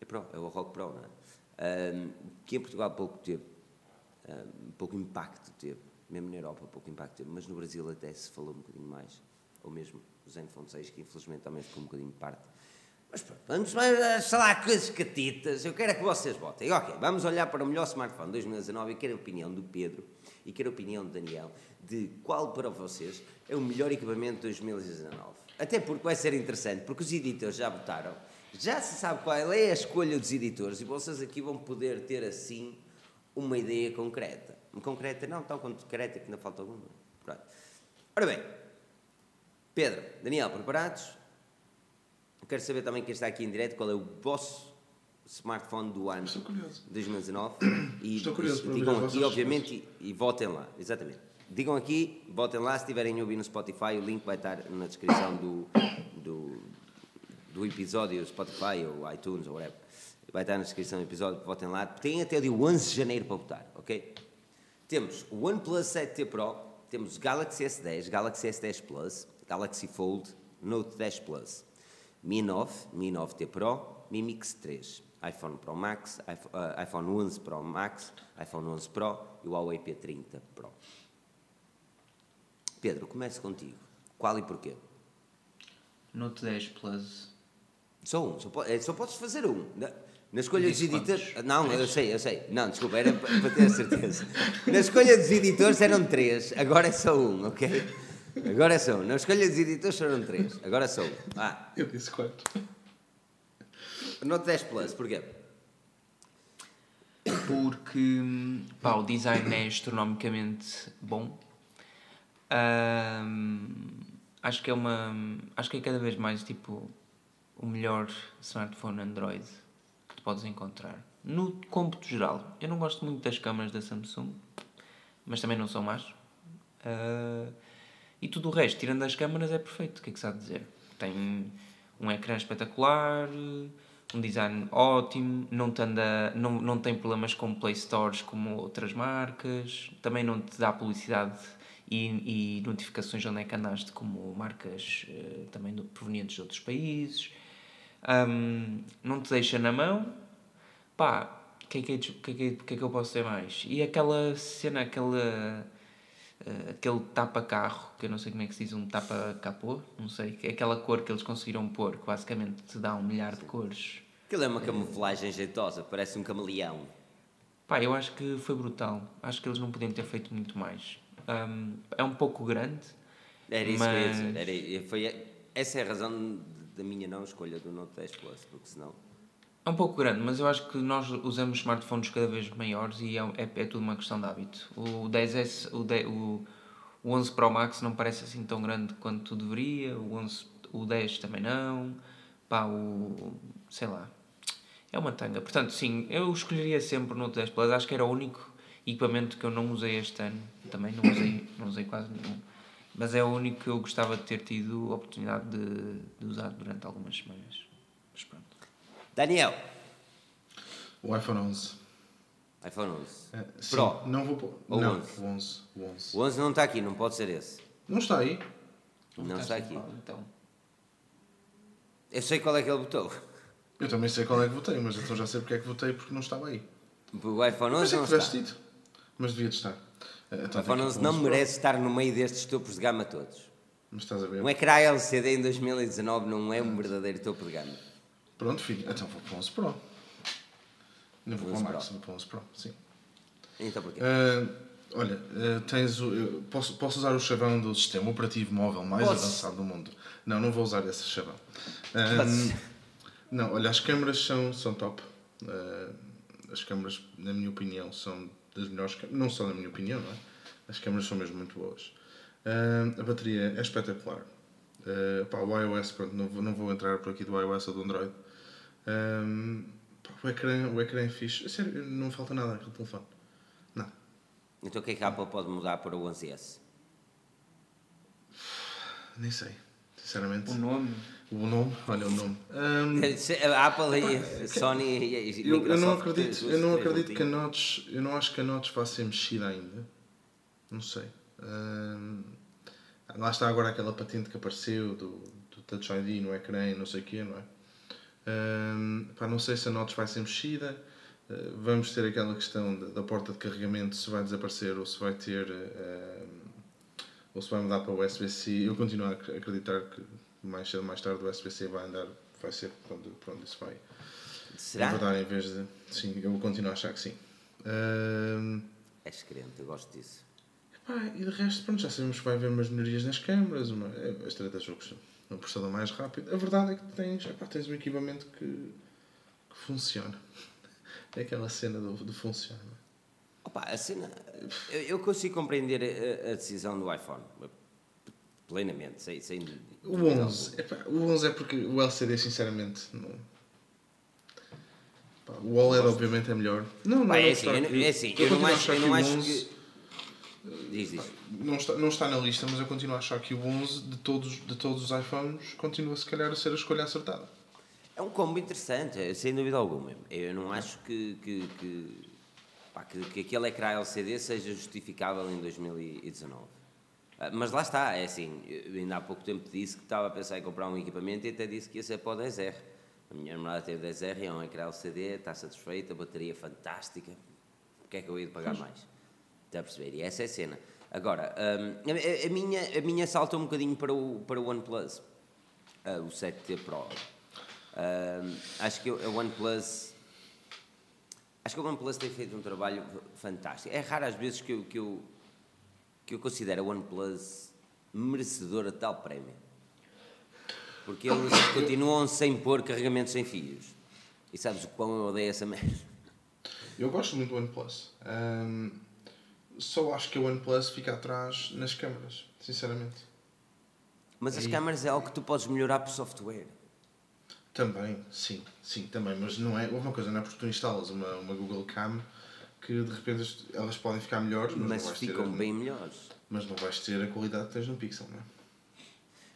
É Pro, é o ROG Pro, não é? Hum, que em Portugal pouco teve. Hum, pouco impacto teve. Mesmo na Europa pouco impacto teve. Mas no Brasil até se falou um bocadinho mais. Ou mesmo o Zenfone 6, que infelizmente também ficou um bocadinho de parte. Mas pronto, vamos falar coisas catitas. Eu quero é que vocês votem. Ok, vamos olhar para o melhor smartphone de 2019 e quero a opinião do Pedro e quero a opinião do Daniel de qual para vocês é o melhor equipamento de 2019. Até porque vai ser interessante, porque os editores já votaram, já se sabe qual é a escolha dos editores e vocês aqui vão poder ter assim uma ideia concreta. Concreta não, tão concreta que ainda falta alguma. Pronto. Ora bem, Pedro, Daniel, preparados? Eu quero saber também quem está aqui em direto qual é o vosso smartphone do ano Estou curioso. 2019 e, Estou curioso e digam aqui, obviamente, e, e votem lá, exatamente. Digam aqui, votem lá, se tiverem ouvir no Spotify, o link vai estar na descrição do, do, do episódio, Spotify ou iTunes ou whatever. Vai estar na descrição do episódio, votem lá. Tem até dia 11 de janeiro para votar, ok? Temos o OnePlus 7T Pro, temos Galaxy S10, Galaxy S10 Plus, Galaxy Fold, Note 10 Plus, Mi 9, Mi 9T Pro, Mi Mix 3, iPhone Pro Max, ah, iPhone 11 Pro Max, iPhone 11 Pro e o Huawei P30 Pro. Pedro, começo contigo. Qual e porquê? Note 10 Plus. Só um, só, po- é, só podes fazer um. Na, na escolha dos editores. quantos? Não, eu sei, eu sei. Não, desculpa, era para ter certeza. Na escolha dos editores eram três, agora é só um, ok? Agora é só um. Na escolha dos editores foram três, agora é só um. Ah, Eu disse quanto? Note 10 Plus, porquê? Porque pá, o design é astronomicamente bom. Ahm, acho que é uma. Acho que é cada vez mais tipo o melhor smartphone Android que podes encontrar. No cômputo geral, eu não gosto muito das câmaras da Samsung, mas também não são más. Ah, e tudo o resto, tirando as câmaras, é perfeito. O que é que de dizer? Tem um ecrã espetacular, um design ótimo, não, te não, não tem problemas com Play Stores como outras marcas, também não te dá publicidade e, e notificações de onde é que andaste como marcas eh, também do- provenientes de outros países. Ahm, não te deixa na mão. Pá, o que, é que, é que, é que, é- que é que eu posso dizer mais? E aquela cena, aquela, eh, aquele tapa-carro, que eu não sei como é que se diz, um tapa-capô, não sei, que é aquela cor que eles conseguiram pôr, que basicamente te dá um milhar de cores. Aquilo é uma camuflagem jeitosa, parece um camaleão. Pá, eu acho que foi brutal. Acho que eles não podiam ter feito muito mais. Um, é um pouco grande. Era isso que eu ia Mas- dizer. Era, foi, essa é a razão da minha não escolha do Note 10 Plus, porque senão. É um pouco grande, mas eu acho que nós usamos smartphones cada vez maiores e é, é, é tudo uma questão de hábito. O 10S, o, 10, o, o 11 Pro Max não parece assim tão grande quanto deveria, o, 11, o 10 também não, pá, o. sei lá. É uma tanga. Portanto, sim, eu escolheria sempre o Note 10 Plus, acho que era o único equipamento que eu não usei este ano, também não usei, não usei quase nenhum. Mas é o único que eu gostava de ter tido a oportunidade de, de usar durante algumas semanas. Mas pronto. Daniel, O iPhone 11. iPhone 11. É, sim, Pro. Não vou pôr. Ou não, 11? o 11. O 11. O 11 não está aqui, não pode ser esse. Não está aí. Não está aqui. Então. Eu sei qual é que ele botou. Eu também sei qual é que votei, mas então já sei porque é que votei porque não estava aí. O iPhone Mas 11 é não que está. dito. Mas devia de estar. Eh, Então, 11 que- não 11 Pro. merece estar no meio destes topos de gama todos. Mas estás a ver? Um ecrã LCD em 2019 não é um verdadeiro topo de gama. Pronto, filho. Então vou para o 11 Pro. Não vou para 11 o Max, vou para o 11 Pro. Sim. Então porquê? Ah, olha, ah, tens o, posso, posso usar o chavão do sistema operativo móvel mais Podes. avançado do mundo. Não, não vou usar esse chavão. Podes. não, olha, as câmaras são, são top. As câmaras, na minha opinião, são das melhores. Não só na minha opinião, não é? As câmaras são mesmo muito boas. Ah, a bateria é espetacular. Ah, pá, o iOS, pronto, não vou, não vou entrar por aqui do iOS ou do Android. Ah, pá, o, ecrã, o ecrã é fixe. Sério, não falta nada aquele telefone. Nada. Então o que é que a Apple pode mudar para o 11S? Nem sei, sinceramente. O nome. O nome, olha o nome. Ahm, A Apple e a Sony e e eu, eu não acredito, eu não acredito que a. Notch, eu não acho que a Notch vá ser mexida ainda. Não sei. Ahm, lá está agora aquela patente que apareceu do, do Touch ID no ecrã e não sei o quê, não é? Ahm, pá, não sei se a Notch vai ser mexida. Ah, vamos ter aquela questão da, da porta de carregamento se vai desaparecer ou se vai ter ahm, ou se vai mudar para o USB-C. Eu continuo a ac- acreditar que mais cedo ou mais tarde o USB-C vai andar, vai ser para onde, para onde isso vai. Será? Verdade, em vez de. Sim, eu continuo a achar que sim. Ahm, És crente, eu gosto disso. epá, e de resto, pronto, já sabemos que vai haver umas melhorias nas câmaras, uma, é, as tretas jogos, um processador mais rápido. A verdade é que tens, epá, tens um equipamento que, que funciona. É aquela cena do, do funciona. Opa, a cena. Eu, eu consigo compreender a, a decisão do iPhone. Plenamente, sem. sem O 11, epá, o 11 é porque o LCD, sinceramente, não. Epá, o OLED, obviamente, é melhor. Não, não, Pá, é assim, eu, é assim, eu, continuo não acho, eu que não acho 11 que. Diz, diz. Não está, não está na lista, mas eu continuo a achar que o 11 de todos, de todos os iPhones continua se calhar a ser a escolha acertada. É um combo interessante, é, sem dúvida alguma. Eu não acho que, que, que, pá, que, que aquele ecrã LCD seja justificável em 2019. Ah, Mas lá está, é assim, ainda há pouco tempo disse que estava a pensar em comprar um equipamento e até disse que ia ser para o 10R. A minha namorada teve 10R, é um ecrã LCD, está satisfeita, bateria fantástica. O que é que eu ia pagar mais? Está a perceber? E essa é a cena. Agora, hum, a, a minha, a minha salta um bocadinho para o, para o OnePlus, ah, o 7T Pro. Hum, acho que a OnePlus. Acho que a OnePlus tem feito um trabalho fantástico. É raro às vezes que eu, que eu, que eu considero a OnePlus merecedora de tal prémio. Porque eles continuam sem pôr carregamentos sem fios. E sabes o quão eu odeio essa merda? Eu gosto muito do OnePlus. Ahm, só acho que o OnePlus fica atrás nas câmaras, sinceramente. Mas as câmaras é algo que tu podes melhorar por software. Também, sim, sim, também, mas não é. Uma coisa, não é porque tu instalas uma, uma Google Cam que de repente as- elas podem ficar melhores, mas, Mas não ficam ter, bem melhores. mas não vais ter a qualidade que tens no Pixel, não é?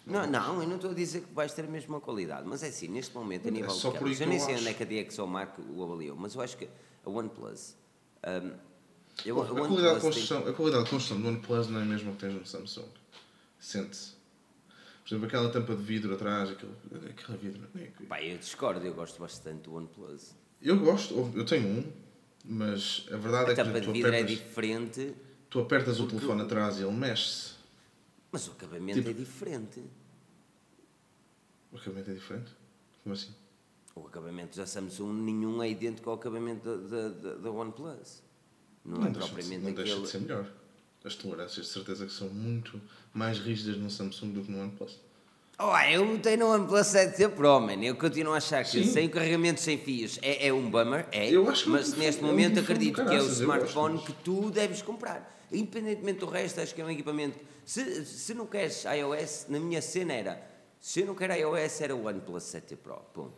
Não, não, eu não estou a dizer que vais ter a mesma qualidade, mas é assim, neste momento, a É nível só de que eu nem sei onde é que a DxOMark o avaliou, mas eu acho que a OnePlus. hum, eu, a a, qualidade de tem- construção, a qualidade de construção do OnePlus não é a mesma que tens no Samsung. Sente-se. Por exemplo, aquela tampa de vidro atrás, aquele, aquela vidro. não é? Pá, eu discordo, eu gosto bastante do OnePlus. Eu gosto, eu tenho um, mas a verdade A é que tampa tu de vidro é apertas, diferente, tu apertas o telefone atrás e ele mexe-se. mas o acabamento Tipo- é diferente. O acabamento é diferente. Como assim? o acabamento da Samsung nenhum é idêntico ao acabamento da, da, da OnePlus. Não, Não, é deixa, de, propriamente não deixa aquele. de ser melhor. As tolerâncias de certeza que são muito mais rígidas no Samsung do que no OnePlus. Oh, eu botei no OnePlus 7T Pro, man. Eu continuo a achar que Sim. sem o carregamento sem fios é, é um bummer, é. Eu acho que mas é neste momento é um telefone acredito que é o eu smartphone que tu deves comprar. Independentemente do resto, acho que é um equipamento. Se, se não queres iOS, na minha cena era. Se eu não quero iOS, era o OnePlus 7T Pro. Ponto.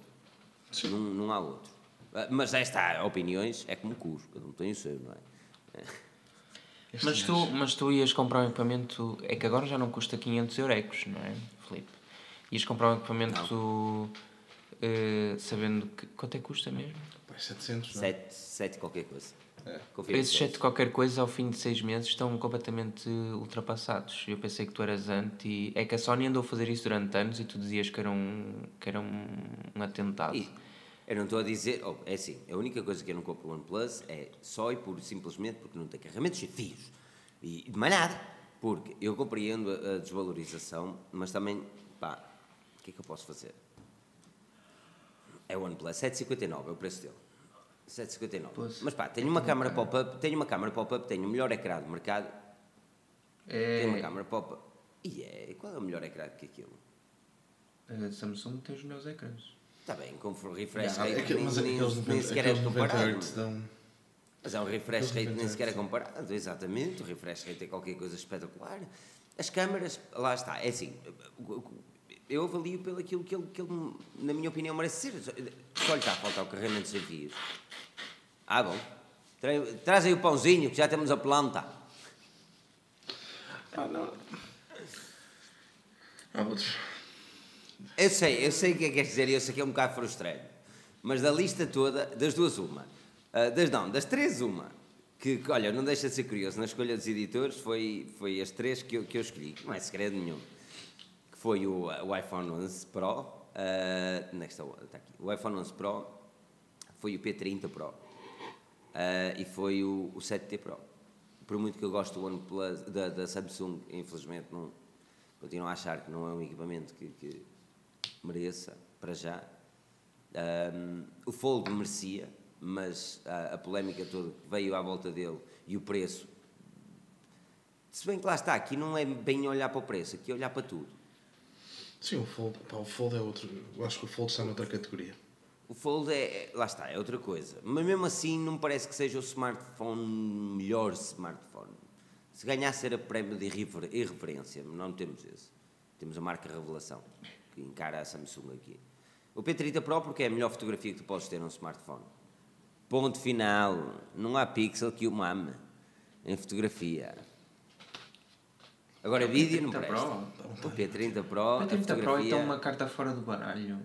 Não, não há outro. Ah, Mas aí está, opiniões é como curso, cada um tem o seu, não é? Mas tu, mas tu ias comprar um equipamento. É que agora já não custa 500 euros, não é, Filipe? Ias comprar um equipamento eh, sabendo que. Quanto é que custa mesmo? Pá, 700, não é? 7, 7 qualquer coisa. É. Esses sete. 7 qualquer coisa ao fim de 6 meses estão completamente ultrapassados. Eu pensei que tu eras anti. É que a Sony andou a fazer isso durante anos e tu dizias que era um, que era um, um atentado. E eu não estou a dizer, oh, é assim, a única coisa que eu não compro o OnePlus é só e puro simplesmente porque não tem carregamentos e fios. E de mais nada. Porque eu compreendo a, a desvalorização, mas também, pá, que é que eu posso fazer? É o OnePlus, 7,59 é o preço dele. 7,59. Pois. Mas pá, tenho uma câmara pop-up, tenho uma câmara pop-up, tenho o melhor ecrã do mercado, É, tenho uma câmara pop-up. E é, qual é o melhor ecrã que aquilo? a Samsung tem os meus ecrãs. Está bem, com refresh rate é que- nem, nem, nem 90 sequer é aqueles 90 comparado. Dão... Mas é um refresh rate nem 90 sequer é comparado, exatamente. O refresh rate é qualquer coisa espetacular. As câmaras, lá está, é assim, eu avalio pelo aquilo que ele, que ele na minha opinião, merece ser. Só lhe está a faltar o carregamento sem fios. Ah, bom. Tra- Traz aí o pãozinho, que já temos a planta. Ah, não. Há outros. Eu sei, eu sei o que é que queres dizer e eu sei que é um bocado frustrante. Mas da lista toda, das duas, uma. Ah, das não, das três, uma. Que, que, olha, não deixa de ser curioso. Na escolha dos editores foi, foi as três que eu, que eu escolhi. Não é segredo nenhum. Foi o, o iPhone 11 Pro. está aqui. O iPhone 11 Pro. Foi o P30 Pro. ah, e foi o, o 7T Pro. Por muito que eu gosto do OnePlus, da, da Samsung, infelizmente não, continuo a achar que não é um equipamento que, que mereça, para já. Ahm, o Fold merecia, mas a, a polémica toda que veio à volta dele e o preço. Se bem que lá está, aqui não é bem olhar para o preço, aqui é olhar para tudo. Sim, o Fold, pá, o Fold é outro. Eu acho que o Fold está noutra categoria. O Fold é, lá está, é outra coisa. Mas mesmo assim não me parece que seja o smartphone melhor smartphone. Se ganhasse era prémio de irrever- irreverência, mas não temos esse. Temos a marca Revelação, que encara a Samsung aqui. O P30 Pro porque é a melhor fotografia que tu podes ter num smartphone. Ponto final. Não há pixel que o mame em fotografia. Agora vídeo não P30 presta. Pro? O P30 Pro, O a P30 Pro fotografia... então uma carta fora do baralho.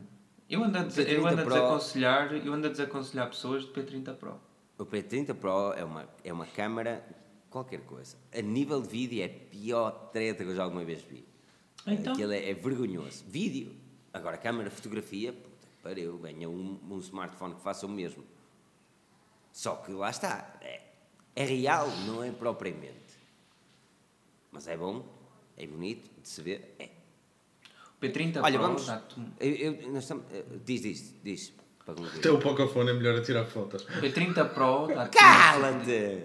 Eu ando a, des- eu ando a P30 Pro- desaconselhar, eu ando a desaconselhar pessoas de P30 Pro. O P30 Pro é uma, é uma câmara qualquer coisa. A nível de vídeo é a pior treta que eu já alguma vez vi. Então? Aquilo é, é vergonhoso. Vídeo, agora câmara, fotografia, puta que pariu, venha um, um smartphone que faça o mesmo. Só que lá está, é, é real, não é propriamente. Mas é bom, é bonito de se ver. É. O P30 Olha, Pro vamos. Eu, eu- nós estamos- eh, diz, diz, diz. Para. Até o Pocophone é melhor a tirar fotos. o P30 Pro dá-te Cala-te!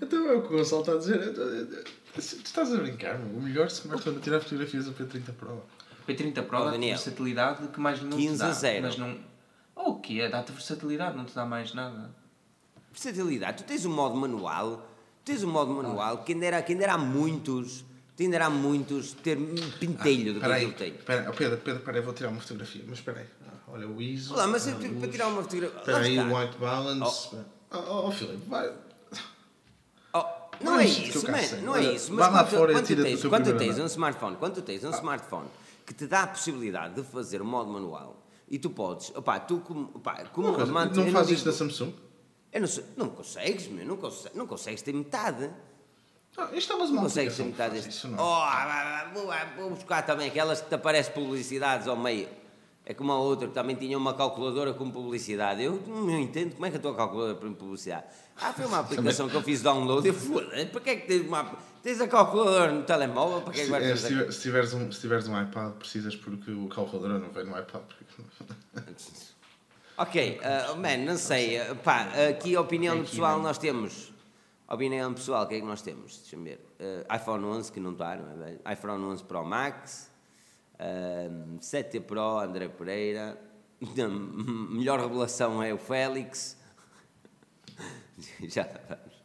Então é o que o Gonçalo está a dizer. Eu tô- Tu estás a brincar, meu. O melhor smartphone a tirar fotografias é o P30 Pro. O P30 Pro Oh, dá-te versatilidade que mais nenhum 15 te dá. a 0. Mas não... Oh, o que é? Dá-te versatilidade, não te dá mais nada. versatilidade. Tu tens um modo manual, tens um modo manual que ainda era, que ainda era há muitos, ainda era há muitos ter um pintelho do que aí, aquilo tem. espera, oh, Pedro, Pedro, espera vou tirar uma fotografia. Mas espera aí. Ah, Olha o ISO. Olá, mas ah, eu, luz. para tirar uma fotografia. Espera aí, o white balance. Oh, oh, oh Filipe, vai. Oh, não Vai é isso, eu man, sei. não é isso. Mas quando, fora quando, tens, quando tens um smartphone, quando tens um smartphone que te dá a possibilidade de fazer o modo manual e tu podes, opá, tu como, opá, como Não, eu não faz digo- isto da Samsung? Eu não, sei- não consegues, meu, não, consegues, não consegues ter metade. Ah, isto é mas Não uma consegues ter metade deste. isso, Oh, não. é? vá, vou, vou buscar também aquelas que te aparecem publicidades ao meio. É como a outra que também tinha uma calculadora com publicidade. Eu não entendo como é que a tua calculadora põe publicidade. Ah, foi uma aplicação que eu fiz download. Eu foda para que é que tens uma. Tens a calculadora no telemóvel? Para que é que vais é, fazer? se, tiver- se tiveres um, se tiveres um iPad, precisas porque o calculador não vem no iPad. porque- Ok, uh, man, não sei. uh, pá, aqui a opinião Aqui, pessoal nós temos. A opinião pessoal, o que é que nós temos? Deixa-me ver. Uh, iPhone 11, que não está, não é? bem? iPhone 11 Pro Max, uh, 7T Pro, André Pereira. Melhor revelação é o Félix. já vamos.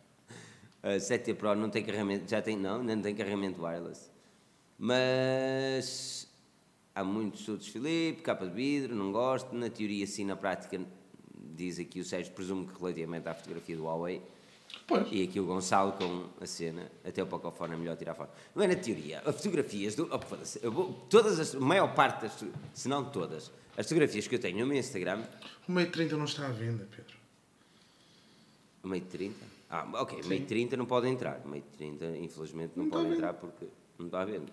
Uh, 7T Pro não tem carregamento, já tem, não, não tem carregamento wireless. Mas há muitos outros, Filipe, capa de vidro, não gosto. Na teoria, sim, na prática, diz aqui o Sérgio, presumo que relativamente à fotografia do Huawei. Pois. E aqui o Gonçalo com a cena, até o Pocophone é melhor tirar foto. Não é na teoria, as fotografias, do, oh, vou- todas as, a maior parte das, se não todas, as fotografias que eu tenho no meu Instagram, O meio 30 não está à venda, Pedro. meio de 30, ah, ok, meio de 30 não pode entrar, meio de 30 infelizmente não, Não pode entrar porque não está à venda.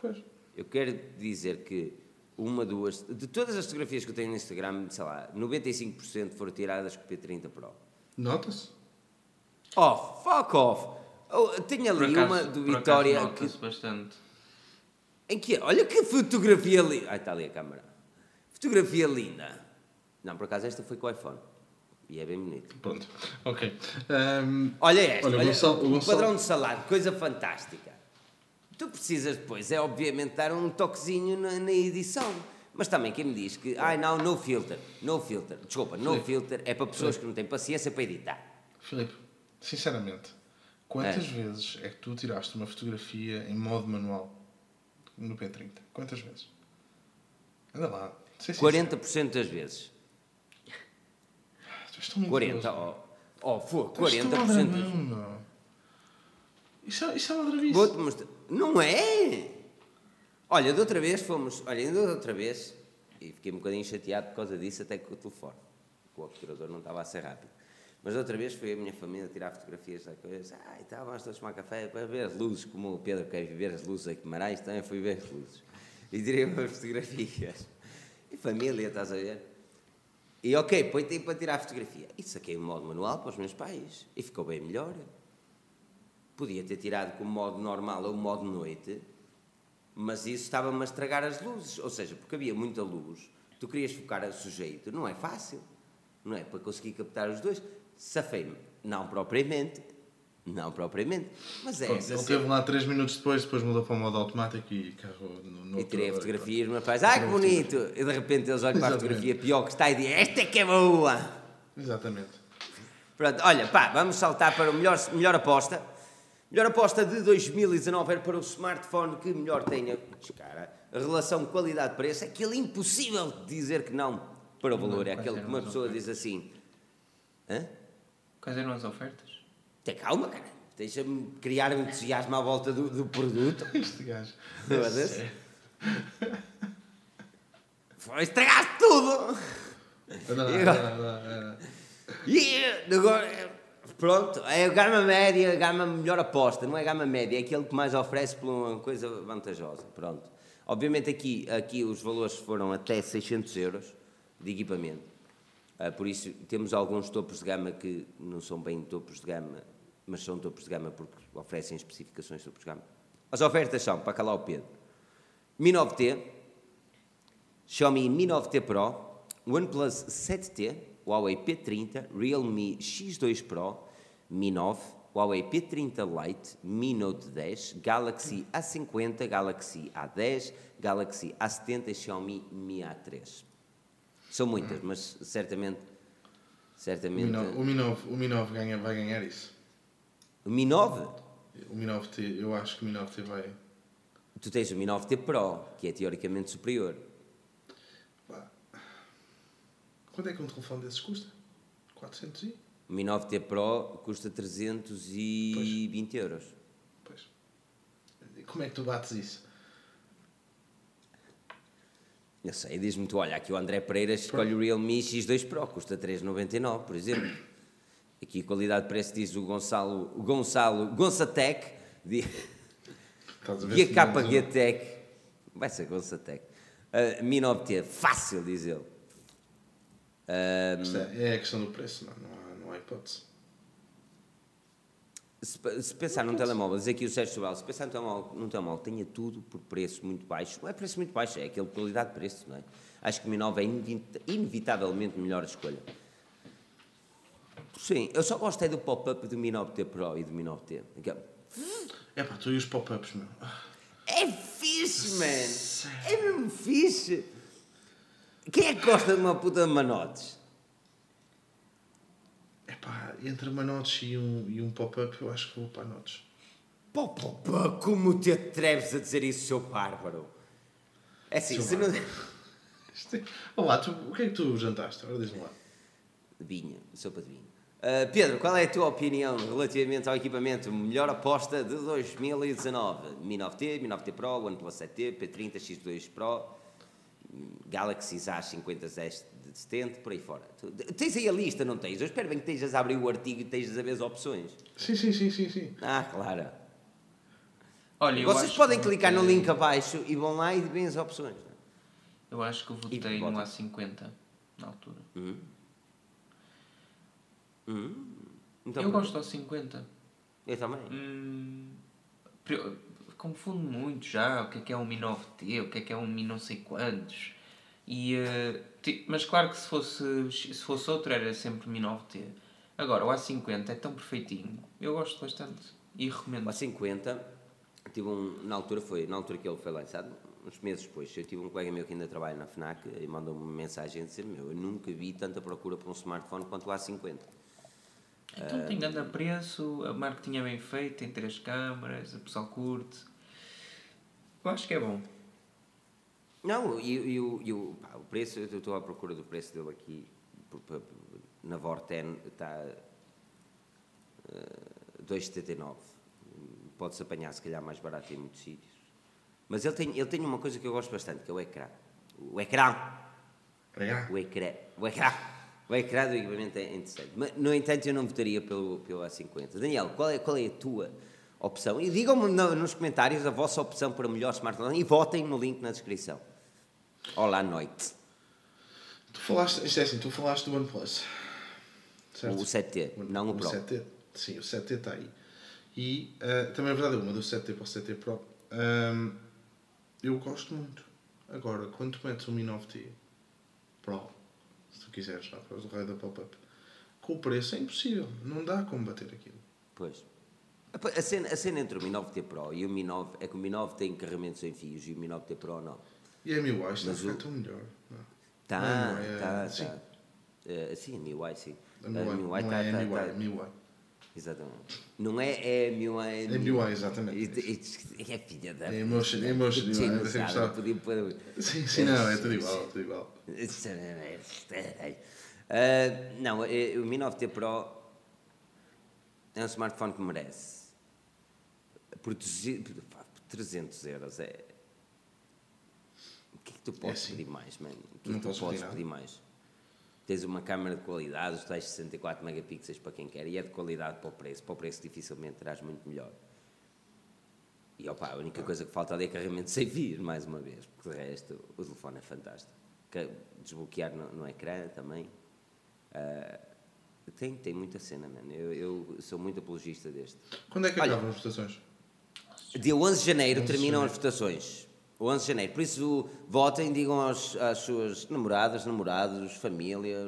Pois. Eu quero dizer que uma, duas, de todas as fotografias que eu tenho no Instagram, sei lá, 95% foram tiradas com o P30 Pro. Nota-se? Oh, fuck off! Oh, ali acaso- uma do Vitória que, bastante. em que olha que fotografia linda. Ai, está ali a câmara. Fotografia linda. Não, por acaso esta foi com o iPhone. E é bem bonito. Pronto. Ok. Ahm, Olha esta, Olha, olha, o Gonçalo- o Gonçalo- padrão de salado, coisa fantástica. Tu precisas depois, é obviamente, dar um toquezinho na, na edição. Mas também quem me diz que, ai não, no filter, no filter, desculpa, no Sim. filter é para pessoas que não têm paciência para editar. Filipe, sinceramente, quantas vezes é que tu tiraste uma fotografia em modo manual no P30? Quantas vezes? Anda lá. Sei sincero. 40% das vezes. Tu és tão 40, mentiroso. oh, oh, for, Tu és tão 40% das ladrão, meu. Isso é, isso é ladronice. Vou-te mostrar. Não é? Olha, de outra vez fomos. Olha, ainda de outra vez. E fiquei um bocadinho chateado por causa disso, até com o telefone. que O obturador não estava a ser rápido. Mas de outra vez foi a minha família tirar fotografias da coisa. Ah, e tal, vamos todos tomar café para ver as luzes, como o Pedro quer ver as luzes aqui em Guimarães, também fui ver as luzes. E tirei umas fotografias. E família, estás a ver? E ok, põe tempo para tirar a fotografia. E saquei o modo manual para os meus pais. E ficou bem melhor. Podia ter tirado com o modo normal ou o modo noite, mas isso estava-me a estragar as luzes. Ou seja, porque havia muita luz, tu querias focar a sujeito, não é fácil. Não é? Para conseguir captar os dois. Safei-me. Não propriamente. Não propriamente. Mas é ele cena. teve lá 3 minutos depois, depois mudou para o modo automático e carregou no, no E tirei a outro- fotografia e os meus pais, ai que bonito! E de repente eles olham para a fotografia pior que está e dizem, esta é que é boa! Exatamente. Pronto, olha, pá, vamos saltar para o melhor, melhor aposta. Melhor aposta de 2019 era para o smartphone que melhor tenha, cara, a relação qualidade-preço. É aquele impossível de dizer que não para o valor. É quais aquele que uma pessoa diz assim: Hã? Quais eram as ofertas? Tem calma, cara. Deixa-me criar um entusiasmo à volta do, do produto. Este gajo. Foda-se. Foi, Estragaste tudo! Lá, anda lá, anda lá. E agora, pronto, é a gama média, a gama melhor aposta, não é gama média, é aquele que mais oferece por uma coisa vantajosa, pronto. Obviamente aqui, aqui os valores foram até 600 euros de equipamento, Ah, por isso temos alguns topos de gama que não são bem topos de gama, mas são topos de gama porque oferecem especificações de topos de gama. As ofertas são, para calar o Pedro, Mi 9T, Xiaomi Mi 9T Pro, OnePlus 7T, Huawei P30, Realme X2 Pro, Mi 9, Huawei P30 Lite, Mi Note 10, Galaxy A50, Galaxy A10, Galaxy A70 e Xiaomi Mi A3. São muitas, mas certamente... Certamente... Mi 9 o Mi 9 o Mi 9 ganha, vai ganhar isso. O Mi 9? O Mi 9T, eu acho que o Mi 9T vai. Tu tens o Mi 9T Pro, que é teoricamente superior. Quanto é que um telefone desses custa? 400 e? O Mi 9T Pro custa 320 euros. Pois. Como é que tu bates isso? Eu sei, diz-me tu, olha, aqui o André Pereira escolhe o Realme X2 Pro, custa 3,99, por exemplo. Aqui qualidade de preço diz o Gonçalo, o Gonçalo, Gonçatec, de, a ver Guia se Capa Tech, vai ser Gonçatec. Uh, Mi 9T, fácil, diz ele. Isto é, é a questão do preço, não, não, não hipótese. se, se pensar num telemóvel, dizer aqui o Sérgio Sobral, se pensar num telemóvel, num telemóvel tenha tudo por preço muito baixo, não é preço muito baixo, é aquele qualidade de preço, não é? Acho que o Mi 9 é inevit- inevitavelmente melhor escolha. Sim, eu só gostei do pop-up do Mi 9T Pro e do Mi 9T. Aquele- É pá, tu e os pop-ups, meu. É fixe, man! É mesmo fixe! Quem é que gosta de uma puta de manotes? É pá, entre manotes e um, e um pop-up, eu acho que vou para. Pô, pô, pô, como te atreves a dizer isso, seu bárbaro? É assim, Seu se não... Isto é- Olá, tu, o que é que tu jantaste? Agora diz-me lá. Vinho, sopa de vinho. Ah, Pedro, qual é a tua opinião relativamente ao equipamento melhor aposta de 2019? Mi 9T, Mi 9T Pro, OnePlus 7T, P30, X2 Pro, Galaxy A50S de 70, por aí fora. Tu- tens aí a lista, não tens? Eu espero bem que estejas a abrir o artigo e estejas a ver as opções. Sim, sim, sim, sim, sim. Ah, claro. Olha, Vocês podem que clicar no votei- link abaixo e vão lá e veem as opções. Eu acho que eu votei no bota. A50 na altura. Então, eu gosto do A50. Eu também. Hum, confundo muito já o que é que é um Mi 9T, o que é que é um Mi não sei quantos. E, eh, ti- mas claro que se fosse, se fosse outro era sempre Mi 9T. Agora, o A50 é tão perfeitinho. Eu gosto bastante. E recomendo. A 50, tive um, na altura foi, na altura que ele foi lançado, uns meses depois, eu tive um colega meu que ainda trabalha na FNAC e mandou-me uma mensagem a dizer, meu, eu nunca vi tanta procura por um smartphone quanto o A50. Então tem grande preço, a marketing é bem feita, tem três câmaras, o pessoal curte. Eu acho que é bom. Não, e, o, preço, eu estou à procura do preço dele aqui, na Vorten está uh, 2,79. Pode-se apanhar se calhar mais barato em muitos sítios. Mas ele tem, ele tem uma coisa que eu gosto bastante, que é o ecrã. O ecrã! O ecrã, o ecrã, o ecrã do equipamento é interessante. Mas, no entanto, eu não votaria pelo, pelo A50. Daniel, qual é, qual é a tua opção? E digam-me no- nos comentários a vossa opção para o melhor smartphone e votem no link na descrição. Olá, noite. Tu falaste, isto é assim, tu falaste do OnePlus. Certo? O 7T, não o Pro. 7T. Sim, o 7T está aí. E eh, também é verdade, uma do 7T para o 7T Pro. Ahm, eu gosto muito. Agora, quando tu metes um Mi 9T Pro, se tu quiseres, lá para o raio da pop-up, com o preço é impossível. Não dá como bater aquilo. Pois. A cena, a cena entre o Mi 9T Pro e o Mi 9 é que o Mi 9 tem carregamentos sem fios e o Mi 9T Pro não. E a MIUI está a ficar o- tão melhor. não é? Tá, Não, é- tá, sim. tá. Eh, sim, a MIUI, sim. A MIUI, não tá- é tá- a MIUI, tá- é MIUI. Exatamente. Não é, é MIUI, é É MIUI, exatamente. E- É filha da. É emotion- é emotion, Sim, sim, não, é tudo igual, tudo igual. Ah, não, eh, o Mi 9T Pro é um smartphone que merece. Por, 200 pá, por 300 euros é. Que é tu podes assim, pedir mais, mano? O que é não tu podes pedir pedir mais? Tens uma câmera de qualidade, os tais 64 megapixels para quem quer, e é de qualidade para o preço. Para o preço, dificilmente terás muito melhor. E opa, a única coisa que falta ali é carregamento sem fios, mais uma vez, porque de resto o telefone é fantástico. Que- Desbloquear no, no ecrã também. Ah, tem, tem muita cena, mano. Eu, eu sou muito apologista deste. Quando é que Olha. acabam as votações? Dia 11 de janeiro 11 de terminam janeiro. as votações. O 11 de janeiro. Por isso, votem, digam aos, às suas namoradas, namorados, família.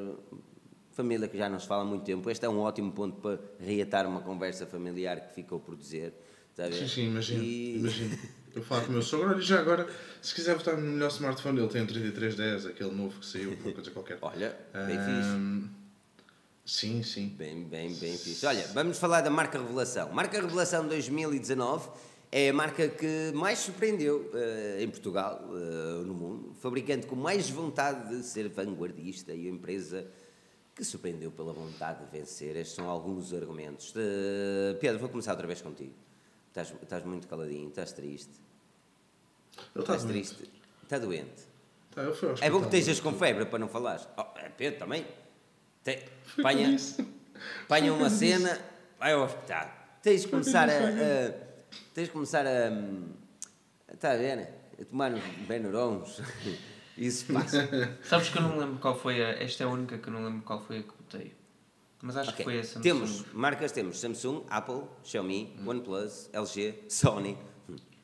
Família que já não se fala há muito tempo. Este é um ótimo ponto para reatar uma conversa familiar que ficou por dizer. Ver? Sim, sim, imagino. E- imagino. Eu falo com o meu sogro, olha, já agora, se quiser votar no melhor smartphone, ele tem o 3310, aquele novo que saiu, uma coisa qualquer. Olha, bem fixe. Ahm, Sim, sim. Bem, bem, bem fixe. Olha, vamos falar da marca Revelação. Marca Revelação 2019 é a marca que mais surpreendeu eh, em Portugal, eh, no mundo. Fabricante com mais vontade de ser vanguardista e a empresa que surpreendeu pela vontade de vencer. Estes são alguns argumentos. Pedro, vou começar outra vez contigo. Estás, estás muito caladinho, estás triste. Está Estás doente. triste. Está doente. Tá, É bom que estejas com febre para não falares. Oh, é Pedro também. Apanha, isso. apanha uma cena, vai ao hospital. Tens de começar a. a- tens de começar a. Está a ver, né? A tomar uns Benurons. Isso passa. Sabes que eu não lembro qual foi a. Esta é a única que eu não lembro qual foi a que botei. Mas acho Ok. que foi a Samsung. Temos, marcas temos Samsung, Apple, Xiaomi, Hum. OnePlus, LG, Sony,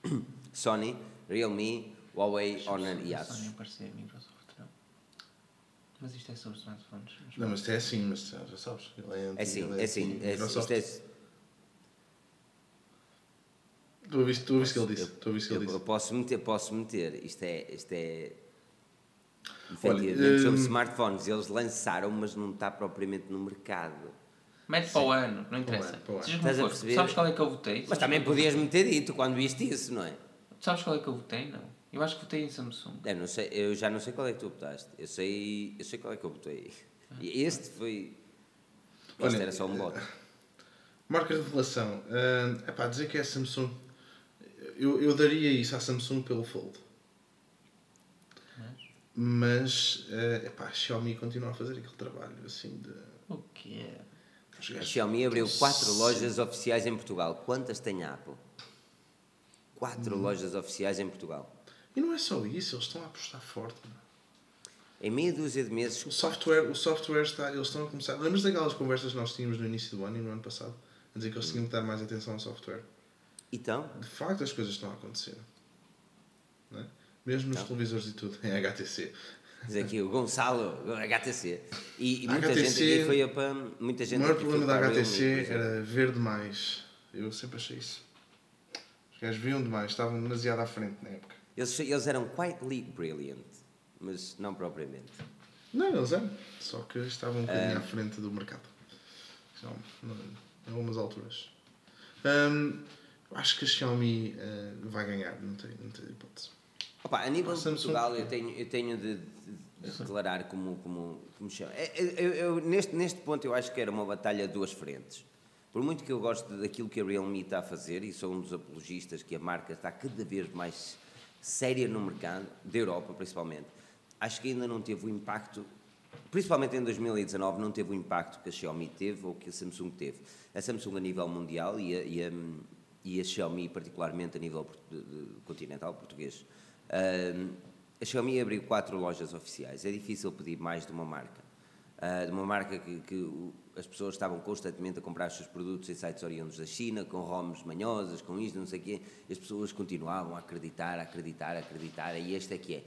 Sony, Realme, Huawei, Honor e Asus. nem parecia Microsoft, não. Mas isto é sobre smartphones. mas- Não, mas isto é assim, mas já sabes. Ele é, antigo, É assim, ele é assim, é, Microsoft. isto é, Tu ouviste, tu ouviste o que ele disse. Tu ouviste que eu, ele eu disse. posso meter, posso meter, isto é, isto é Olha, efetivamente sobre hum, smartphones, eles lançaram, mas não está propriamente no mercado. Mete para o ano, não interessa. ano, para o ano. Perceber? Sabes qual é que eu votei? Mas Sabes também eu- podias me ter dito quando viste isso, não é? Sabes qual é que eu votei? Não. Eu acho que votei em Samsung. Eu, não sei, eu já não sei qual é que tu votaste. Eu sei, eu sei qual é que eu votei. E este foi. Este Olha, era só um voto. Marca de revelação. é pá, dizer que é Samsung. Eu, eu daria isso à Samsung pelo Fold. Mas, é pá, a Xiaomi continua a fazer aquele trabalho assim de. O quê? os A Xiaomi abriu quatro lojas oficiais em Portugal. Quantas tem a Apple? Hum. Quatro lojas oficiais em Portugal. E não é só isso, eles estão a apostar forte. mano. Em meia dúzia de meses. O software, o software está. Eles estão a começar. Lembras daquelas conversas que nós tínhamos no início do ano e no ano passado? A dizer que eles tinham que dar mais atenção ao software. Então, De facto, as coisas estão a acontecer. É? Mesmo nos Então. televisores e tudo, em HTC. diz aqui o Gonçalo, o HTC. E, e muita HTC gente aqui foi para. Muita O gente maior aqui foi problema da HTC era ver demais. Eu sempre achei isso. Os gajos viam demais, estavam demasiado à frente na época. Eles, eles eram quietly brilliant, mas não propriamente. Não, eles eram. Só que estavam um bocadinho à frente do mercado. Não, não, em algumas alturas. Eu acho que a Xiaomi eh, vai ganhar, não tem, não tem hipótese. Opa, a nível A de Portugal, eu tenho, eu tenho de, de- de declarar como, como, como chama. É, é, Eu, eu- neste, neste ponto, eu acho que era uma batalha de duas frentes. Por muito que eu goste daquilo que a Realme está a fazer, e sou um dos apologistas que a marca está cada vez mais séria no mercado, da Europa principalmente, acho que ainda não teve o impacto, principalmente em 2019, não teve o impacto que a Xiaomi teve ou que a Samsung teve. A Samsung a nível mundial e a, e a, e a Xiaomi particularmente a nível continental português. Ahm, a Xiaomi abriu quatro lojas oficiais. É difícil pedir mais de uma marca. Ah, de uma marca que, que as pessoas estavam constantemente a comprar os seus produtos em sites oriundos da China, com ROMs manhosas, com isto, não sei o quê. As pessoas continuavam a acreditar, a acreditar, a acreditar, e este é que é.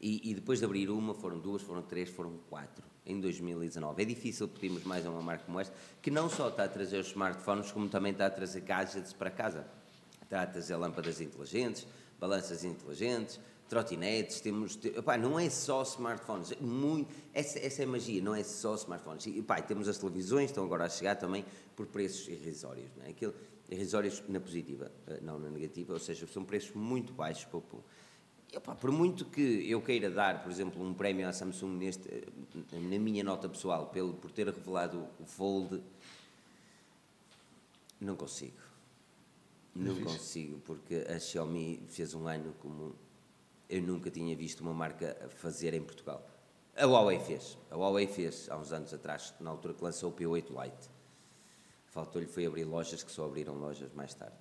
E, e depois de abrir uma, foram duas, foram três, foram quatro, em 2019. É difícil pedirmos mais a uma marca como esta, que não só está a trazer os smartphones, como também está a trazer gadgets para casa. Está a trazer lâmpadas inteligentes, balanças inteligentes, trotinetes, temos... te- Epá, não é só smartphones, muito, essa, essa é magia, não é só smartphones. E, epá, temos as televisões, estão agora a chegar também por preços irrisórios, não é? Aquilo, irrisórios na positiva, eh, não na negativa, ou seja, são preços muito baixos para o público. Epá, por muito que eu queira dar, por exemplo, um prémio à Samsung neste, na minha nota pessoal, pelo, por ter revelado o Fold, não consigo. Não Difícil. consigo, porque a Xiaomi fez um ano como eu nunca tinha visto uma marca fazer em Portugal. A Huawei fez. A Huawei fez há uns anos atrás, na altura que lançou o P8 Lite. Faltou-lhe foi abrir lojas que só abriram lojas mais tarde.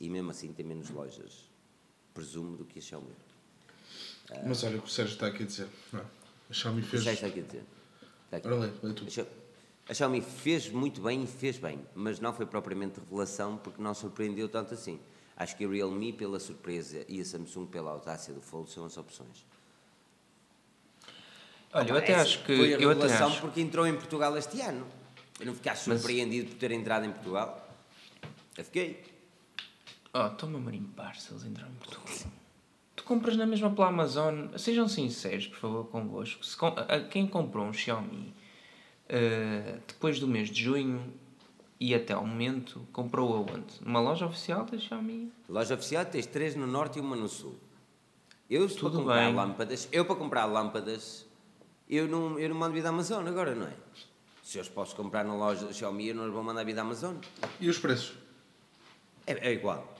E mesmo assim tem menos lojas, presumo, do que a Xiaomi. Mas olha o que o Sérgio está aqui a dizer. Não. é? A Xiaomi O fez. que está aqui a dizer? Está aqui. Ora lê, lê tu. A Xia- A Xiaomi fez muito bem e fez bem, mas não foi propriamente revelação porque não surpreendeu tanto assim. Acho que a Realme pela surpresa e a Samsung pela audácia do Fold são as opções. Olha, eu até Essa acho que. Foi a revelação acho. porque entrou em Portugal este ano. Eu não ficaste Mas- surpreendido por ter entrado em Portugal? Eu fiquei. Oh, toma marimpar se eles entrarem em Portugal. Tu compras na mesma pela Amazon. Sejam sinceros, por favor, convosco. Se com- a- quem comprou um Xiaomi eh, depois do mês de junho e até ao momento, comprou aonde? Numa loja oficial da Xiaomi? Loja oficial tens três no norte e uma no sul. Eu estou Tudo para comprar bem. lâmpadas, eu para comprar lâmpadas, eu não, eu não mando vir da Amazon agora, não é? Se eu os posso comprar na loja da Xiaomi, eu não os vou mandar vir da Amazon. E os preços? É, é igual.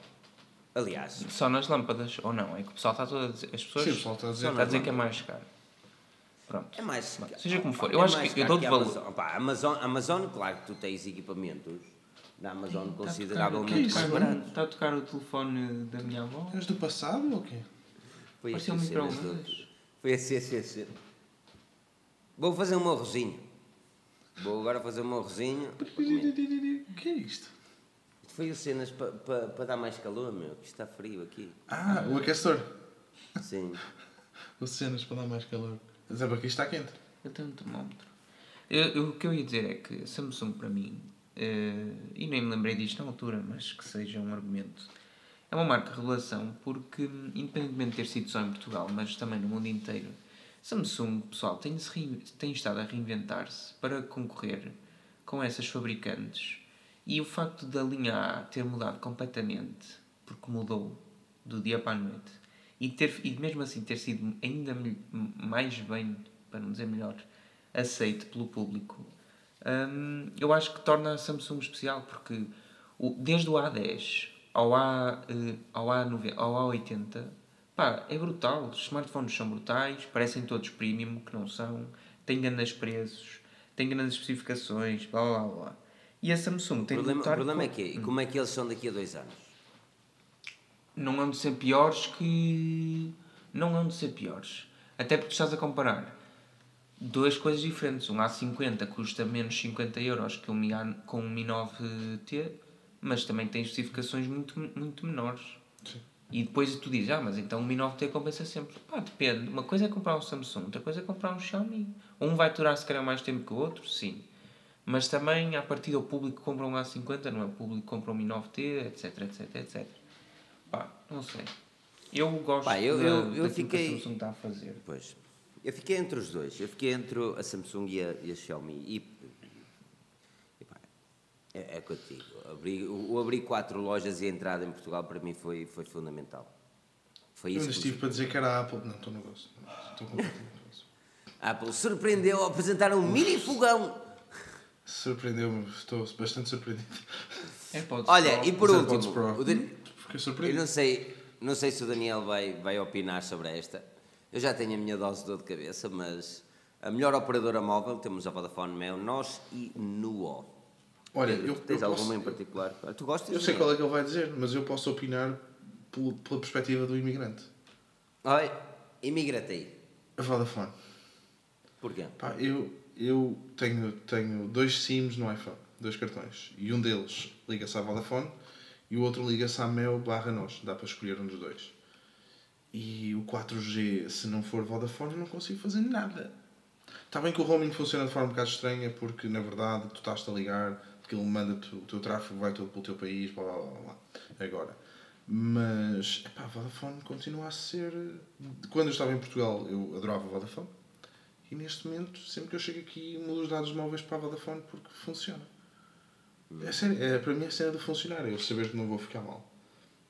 Aliás, Só nas lâmpadas, ou não? É que o pessoal está todo a dizer. As pessoas Sim, o pessoal está a dizer. está a dizer que é mais caro. Pronto. é mais. Bem, seja como for, é eu acho mais que eu caro dou-te a valor. Amazon. Pá, Amazon, Amazon, claro que tu tens equipamentos da Amazon Está a tocar- consideravelmente é mais baratos. Está a tocar o telefone da minha avó? És do passado ou quê? Foi um assim micro-ondas. do- Foi assim, assim, assim. Vou fazer o meu arrozinho. Vou agora fazer o meu arrozinho. O que é isto? Isto foi o cenas para pa, pa dar mais calor, meu, que está frio aqui. Ah, o aquecedor. Sim. O cenas para dar mais calor. Mas é porque aqui está quente. Eu tenho um termómetro. Eu, eu- o que eu ia dizer é que a Samsung, para mim, eh, e nem me lembrei disto na altura, mas que seja um argumento, é uma marca de revelação porque, independentemente de ter sido só em Portugal, mas também no mundo inteiro, Samsung, pessoal, tem, tem estado a reinventar-se para concorrer com essas fabricantes. E o facto da linha A ter mudado completamente, porque mudou do dia para a noite, e, ter, e mesmo assim ter sido ainda mais bem, para não dizer melhor, aceito pelo público, hum, eu acho que torna a Samsung especial, porque o, desde o A10 ao, A, eh, ao, A9, ao A80, pá, é brutal. Os smartphones são brutais, parecem todos premium, que não são, têm grandes preços, têm grandes especificações, blá blá, blá. E a Samsung O tem de problema, o lutar problema é com- que e como é que eles são daqui a dois anos? não hão de ser piores que. Não hão de ser piores. Até porque estás a comparar duas coisas diferentes. Um A50 custa menos 50 euros que um Mi com um Mi 9T, mas também tem especificações muito, muito menores. Sim. E depois tu dizes, ah, mas então o Mi 9T compensa sempre. Pá, depende. Uma coisa é comprar um Samsung, outra coisa é comprar um Xiaomi. Um vai durar se calhar mais tempo que o outro, sim. Mas também, a partir do público que compra um A50, não é o público que compra um Mi 9T, etc, etc, etc. Pá, não sei. Eu gosto Pá, eu- da, eu- eu daquilo fiquei- que a Samsung está a fazer. Pois. Eu fiquei entre os dois. Eu fiquei entre a Samsung e a, e a Xiaomi. E, e pá, é, é que eu te digo. Abrir, o, abrir quatro lojas e a entrada em Portugal para mim foi, foi fundamental. Foi Eu isso ainda que estive para dizer que era a Apple. Não, estou no gosto. Estou completamente no gosto. A Apple surpreendeu ao apresentar um mini fogão. Surpreendeu-me. Estou bastante surpreendido. AirPods Olha, Pro. e por Os último, Pro. o Dan- Fiquei eu surpreendido. não sei, não sei se o Daniel vai, vai opinar sobre esta. Eu já tenho a minha dose de dor de cabeça, mas a melhor operadora móvel temos a Vodafone Mel, nós e Nuo. Olha, Pedro, eu, tens eu alguma posso- em particular? Tu gostas? Eu sei de qual é que ele vai dizer, mas eu posso opinar pelo- pela perspectiva do imigrante. Oi, imigrate aí. A Vodafone. Porquê? Pá, eu, eu tenho, tenho dois SIMs no iPhone, dois cartões. E um deles liga-se à Vodafone e o outro liga-se à Mel barra nós. Dá para escolher um dos dois. E o 4G, se não for Vodafone, eu não consigo fazer nada. Está bem que o roaming funciona de forma um bocado estranha, porque na verdade tu estás-te a ligar, porque ele manda-te, o teu tráfego vai todo pelo teu país, blá blá blá blá. Agora. Mas, epá, Vodafone continua a ser. Quando eu estava em Portugal, eu adorava Vodafone. E neste momento, sempre que eu chego aqui, mudo os dados móveis para a Vodafone porque funciona. É sério, é, para mim é a cena de funcionar, é eu saber que não vou ficar mal.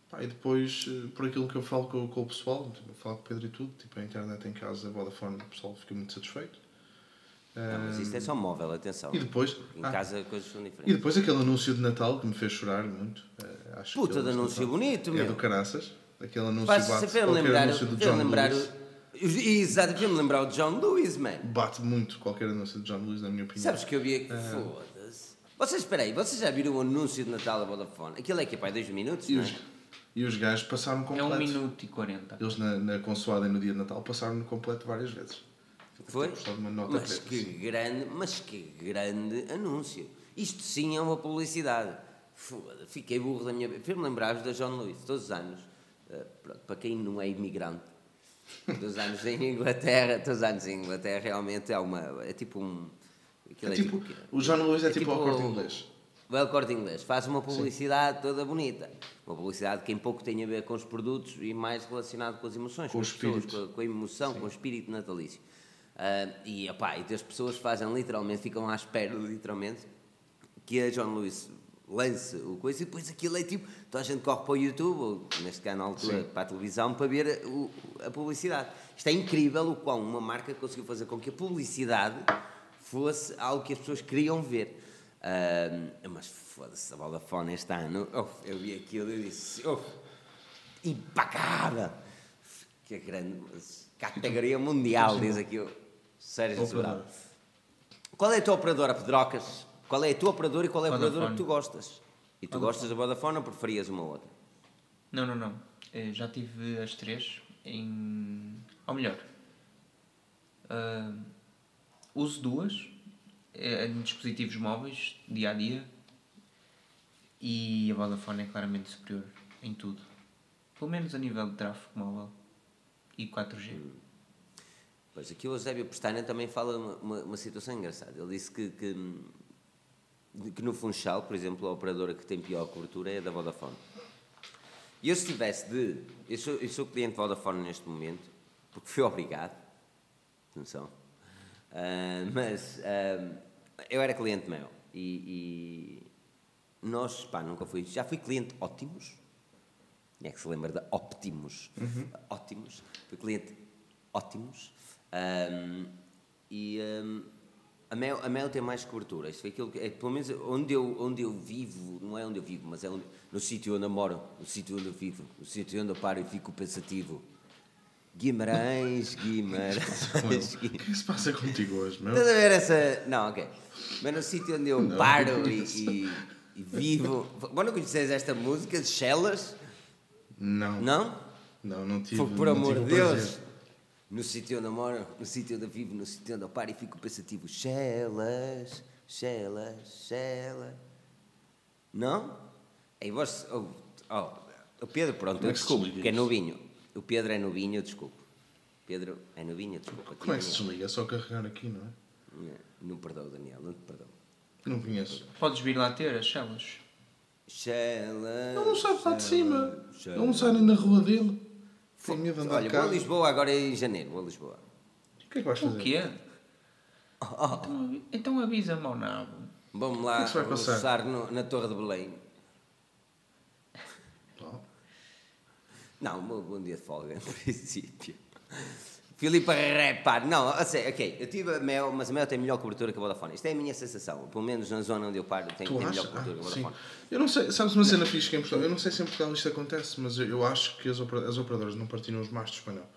Pá, e depois, eh, por aquilo que eu falo com, com o pessoal, tipo, eu falo com o Pedro e tudo, tipo, a internet em casa, aVodafone, o pessoal fica muito satisfeito. Não, mas isto é só móvel, atenção. E depois, Em ah, casa coisas são e diferentes. depois aquele anúncio de Natal que me fez chorar muito. eh, acho Puta de anúncio Natal bonito, É meu. do caraças. Aquele anúncio bate lembrar, anúncio do fez John lembrar Lewis. Exato, fez-me lembrar o John Lewis, man. Bate muito qualquer anúncio de John Lewis, na minha opinião. Sabes que eu vi aqui, foda-se. Vocês, espera aí, vocês já viram o anúncio de Natal da Vodafone? Aquilo é que é, pai, dois minutos, E não os, é? e os gajos passaram É completo. um minuto e 40. Eles na, na consoada e no dia de Natal passaram no completo várias vezes. Foi? Gostava de uma nota Mas preta, que sim. grande, mas que grande anúncio. Isto sim é uma publicidade. Foda, fiquei burro da minha. Fez-me lembrar da John Lewis, todos os anos. eh, pronto, para quem não é imigrante, todos os anos em Inglaterra, todos os anos em Inglaterra realmente é uma. É tipo um. aquilo É tipo, o quê? o John Lewis é, É tipo, tipo corte o- inglês. Vai ao corte inglês, faz uma publicidade toda bonita. Uma publicidade que em pouco tem a ver com os produtos e mais relacionado com as emoções, Com com, as pessoas, espírito. com, a, com a emoção, com o espírito natalício. Ah, e, opá, e as pessoas fazem literalmente, ficam à espera, literalmente, que a John Lewis lance o coisa e depois aquilo é tipo, toda a gente corre para o YouTube, ou neste caso na altura Sim. para a televisão, para ver o- a publicidade. Isto é incrível o quão uma marca conseguiu fazer com que a publicidade fosse algo que as pessoas queriam ver. Ah, mas foda-se, a Vodafone este ano, oh, eu vi aquilo e disse, oh! Que grande, mas categoria mundial, diz aqui o Sérgio. Sobral. Qual é a tua operadora, Pedrocas? Qual é a tua operadora e qual é a Vodafone. operadora que tu gostas? E tu gostas da Vodafone ou preferias uma outra? Não, não, não. Eh, Já tive as três em. Ou melhor, ah, uso duas. eh, em dispositivos móveis, dia a dia. E a Vodafone é claramente superior em tudo. Pelo menos a nível de tráfego móvel e 4G. Pois aqui o Eusébio Pestana também fala uma, uma, uma situação engraçada. Ele disse que, que, que no Funchal, por exemplo, a operadora que tem pior cobertura é a da Vodafone. E eu se tivesse de. Eu sou, eu sou cliente Vodafone neste momento, porque fui obrigado. Atenção. Ah, mas ah, eu era cliente meu. E, e nós, pá, nunca fui. Já fui cliente ótimos. Quem é que se lembra da Optimus? Ótimos. Fui cliente ótimos. Ahm, e ahm, a, Mel, a Mel tem mais cobertura. Isso foi aquilo que, é, pelo menos onde eu, onde eu vivo, não é onde eu vivo, mas é onde, no sítio onde eu moro, no sítio onde eu vivo, no sítio onde eu paro e fico pensativo. Guimarães, Guimarães. O que é que se passa contigo hoje, meu? Estás a ver essa. Não, ok. Mas no sítio onde eu paro e, e- e vivo. Quando conheces esta música de Shellas? Não. Não? Não, não tive. Por, por não amor de Deus. prazer. No sítio onde eu moro, no sítio onde eu vivo, no sítio onde eu paro e fico pensativo. Shellas, Shellas, Shellas. Não? Aí vós. Oh, oh, o Pedro, pronto, Como eu é que desculpo, é novinho. O Pedro é novinho, eu desculpo. Pedro é novinho, eu desculpa. Como é que se desliga? É só carregar aqui, não é? Não, não perdoo, Daniel, não te perdoo. Não conheço. Podes vir lá ter as celas. Shellas. Ele não sai de lá de cima. Ele não sai nem na rua dele. Andar de Olha, vou a. Lisboa agora em janeiro, vou a Lisboa. O que é que vais fazer? O quê? Então, avi- então avisa-me ao nabo. Vamos lá que é que almoçar no- na Torre de Belém. Oh. Não, um bom dia de folga, em princípio. Filipe repar. Não, a sério, ok. Eu tive a Mel, mas a Mel tem melhor cobertura que a Vodafone. Isto é a minha sensação. Pelo menos na zona onde eu paro, tem, tem melhor cobertura que a Ah, sim. Vodafone. Eu não sei, sabes uma cena fixe que é em Portugal? Eu não sei se em Portugal isto acontece, mas eu, eu acho que as, as operadoras não partilham os mastros espanhol.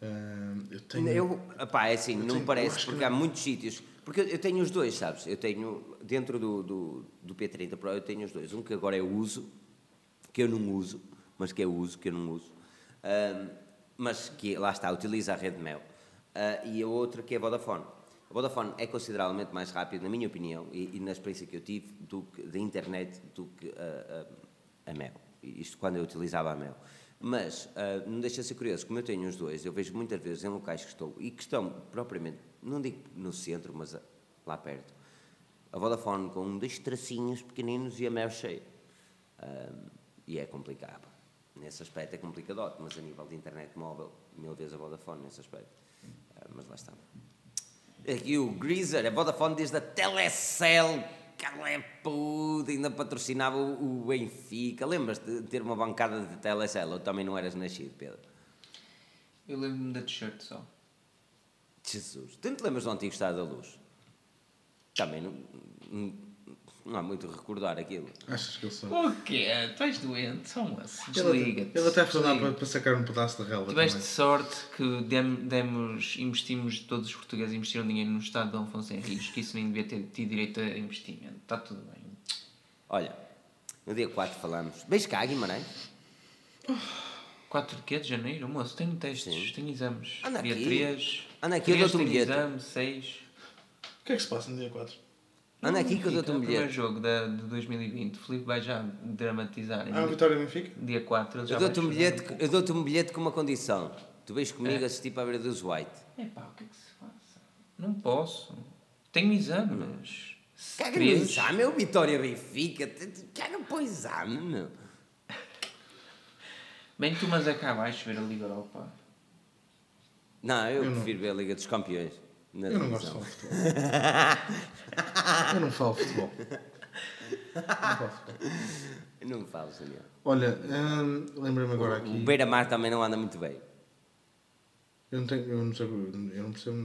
Ah, eu tenho. Eu, é assim, Eu não me parece, porque não. há muitos sítios. Porque eu, eu tenho os dois, sabes? Eu tenho, dentro do, do, do P30 Pro, eu tenho os dois. Um que agora eu uso, que eu não uso, mas que eu uso, que eu não uso. Ahm, mas que lá está, utiliza a rede Mel. Ah, e a outra que é a Vodafone. A Vodafone é consideravelmente mais rápido, na minha opinião, e, e na experiência que eu tive do que, da internet do que a, a, a Mel. Isto quando eu utilizava a Mel. Mas ah, não deixa de ser curioso, como eu tenho os dois, eu vejo muitas vezes em locais que estou e que estão propriamente, não digo no centro, mas ah, lá perto, a Vodafone com dois tracinhos pequeninos e a Mel cheia. Ah, e é complicado. Nesse aspecto é complicado, mas a nível de internet móvel, mil vezes a Vodafone nesse aspecto. Ah, mas lá está. Aqui o Greaser, a Vodafone desde a Telecel, Calepude, ainda patrocinava o, o Benfica. Lembras-te de ter uma bancada de Telecel? Ou também não eras nascido, Pedro? Eu lembro-me da t-shirt só. Jesus, tu não te lembras do antigo Estado da Luz? Também não, não, há muito a recordar aquilo. Achas que eles são. O quê? Tu és doente? Só moço. Ele, Desliga-te. ele até foi lá para, para sacar um pedaço de relva Tiveste também. sorte que dem- demos, investimos, todos os portugueses investiram dinheiro no Estado de Dom Afonso Henriques, que isso nem devia ter tido direito a investimento. Está tudo bem. Olha, no dia 4 falamos. Beijo cá, Guimarães. 4 de quê? De janeiro? Moço, tenho testes, Sim. tenho exames. Anda dia aqui. 3. Anda aqui, eu 3 dou-te um bilhete. exame, 6. O que é que se passa no dia 4? Anda aqui que eu dou-te um O primeiro bilhete. jogo da, de 2020. O Filipe vai já dramatizar. Ah, a Vitória Benfica? Dia 4 ele já Eu dou-te um bilhete, eu dou-te um bilhete com uma condição. Tu vens comigo É. assistir para a beira dos White. Epá, o que é que se passa? Não posso. Tenho exames. Caga no exame, é o Vitória Benfica. Caga para o exame, meu. Bem, tu mas é cá abaixo ver a Liga Europa. Não, eu, Eu não. prefiro ver a Liga dos Campeões. Na Eu não gosto de televisão. falar de futebol. Eu não falo futebol. Não falo futebol. Não falo, Daniel. Olha, hum, lembrei-me agora O aqui. Beira-Mar também não anda muito bem. Eu não tenho. Eu não, sei, eu não percebo.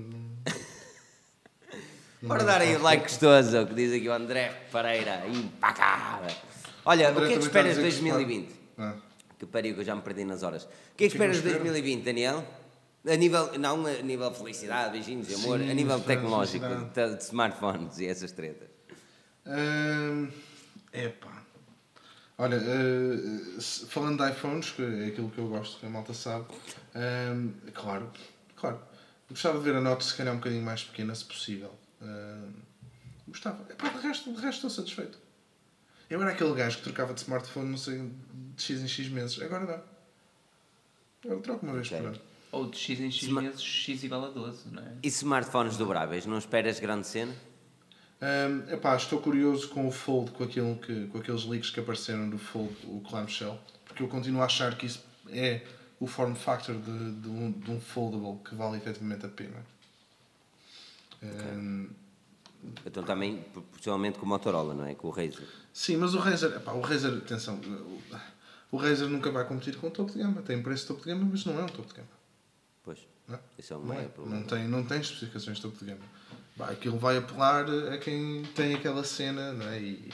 Não, dar aí o like gostoso, que diz aqui o André Pereira. Impacável. Olha, André o que é que também esperas de dizer que se 2020? Ah, Que pariu que eu já me perdi nas horas. O que é que que esperas de espero? 2020, Daniel? A nível, não a nível de felicidade, beijinhos de amor, Sim, a nível tecnológico, de, de smartphones e essas tretas. Hum, epá. Olha, eh, se- falando de iPhones, que é aquilo que eu gosto, que a malta sabe, hum, claro, claro. Gostava de ver a nota se calhar um bocadinho mais pequena, se possível. Hum, Gostava. Epá, de resto, de resto estou satisfeito. Eu era aquele gajo que trocava de smartphone, não sei, de X em X meses. Agora não. Eu troco uma vez Ok. por ano. Ou de X em X Sma- meses, X igual a 12, não é? E smartphones dobráveis? Não esperas grande cena? Um, epá, estou curioso com o Fold, com, aquilo que, com aqueles leaks que apareceram do Fold, o Clamshell, porque eu continuo a achar que isso é o form factor de, de, um, de um foldable que vale efetivamente a pena. Um, Então também, possivelmente com o Motorola, não é? Com o Razer. sim, mas o Razer, epá, o Razer, atenção, o, o Razer nunca vai competir com o topo de gama. Tem preço de topo de gama, mas não é um topo de gama. Pois. Não é? Isso é um Não, é. problema. não, tem, não tem especificações de topo de gama. Bah, aquilo vai apelar a quem tem aquela cena não é? e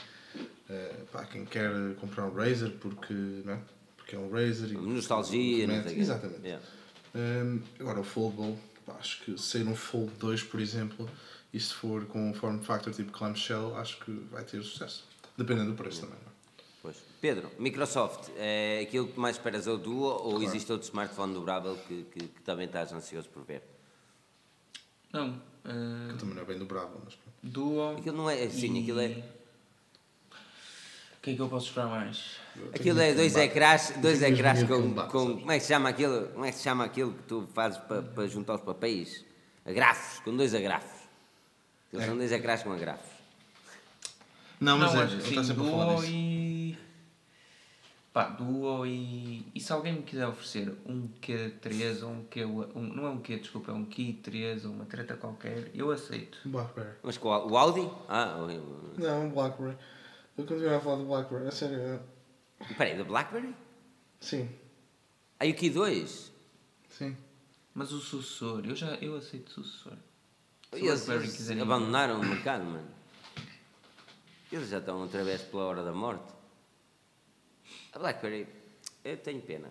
eh, pá, quem quer comprar um Razer porque, não é? porque é um Razer. E Nostalgia, não. Exatamente. Yeah. Hum, agora o Foldable, pá, acho que sair um Fold 2, por exemplo, e se for com um form factor tipo clamshell, acho que vai ter sucesso. Dependendo do preço também. Não é? Pedro, Microsoft, é aquilo que mais esperas é o Duo ou existe outro smartphone dobrável que, que, que também estás ansioso por ver? Não. eh, Que também não é bem dobrável, mas pronto. Duo. Aquilo não é, sim, e- aquilo é, O que é que eu posso esperar mais? aquilo é dois ecrãs, dois ecrãs com, combate, com, como é que se chama aquilo, como é que se chama aquilo que tu fazes para, para juntar os papéis? Agrafos, com dois agrafos. Aquilo É. são dois ecrãs com agrafos. Não, mas não, é, ele está sempre a falar Duo disso. e. Pá, Duo e. E se alguém me quiser oferecer um Q3 ou um Q. Um, não é um Q, desculpa, é um Q3 ou uma treta qualquer, eu aceito. Blackberry. Mas com o Audi? Ah, o- Não, um Blackberry. Eu continuo a falar do Blackberry, é sério. é- espera aí, da BlackBerry? Sim, Aí o Q2? sim. Mas o sucessor, eu já eu aceito o sucessor. Se Eles, BlackBerry eles abandonaram o mercado, mano. Eles já estão outra vez pela hora da morte. A BlackBerry, eu tenho pena.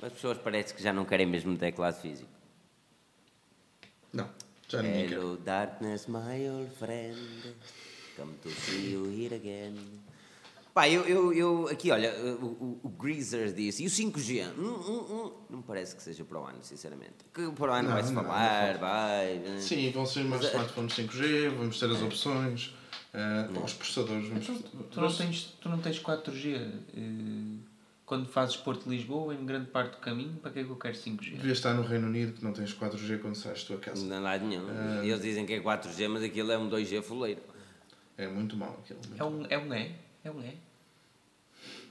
Mas as pessoas parece que já não querem mesmo teclado físico. Não, já ninguém quer. Hello darkness, my old friend. Come to see you here again. Pá, eu, eu, eu aqui, olha, o, o, o Greaser disse, e o 5G? Hum, hum, hum. Não parece que seja para o ano, sinceramente. Que para o ano vai-se falar, não vai. né? Sim, vão ser mais é- smartphones 5G, vamos ter as opções, eh, os processadores. Vamos, Tu não tens, tu não tens 4G. eh, quando fazes Porto-Lisboa, em grande parte do caminho, para que é que eu quero 5G? Devias estar no Reino Unido que não tens 4G quando sais da tua casa. Não há nada nenhum. Ah. Eles dizem que é 4G, mas aquilo é um 2G fuleiro. É muito mau aquilo. muito É um, é um E? É um E?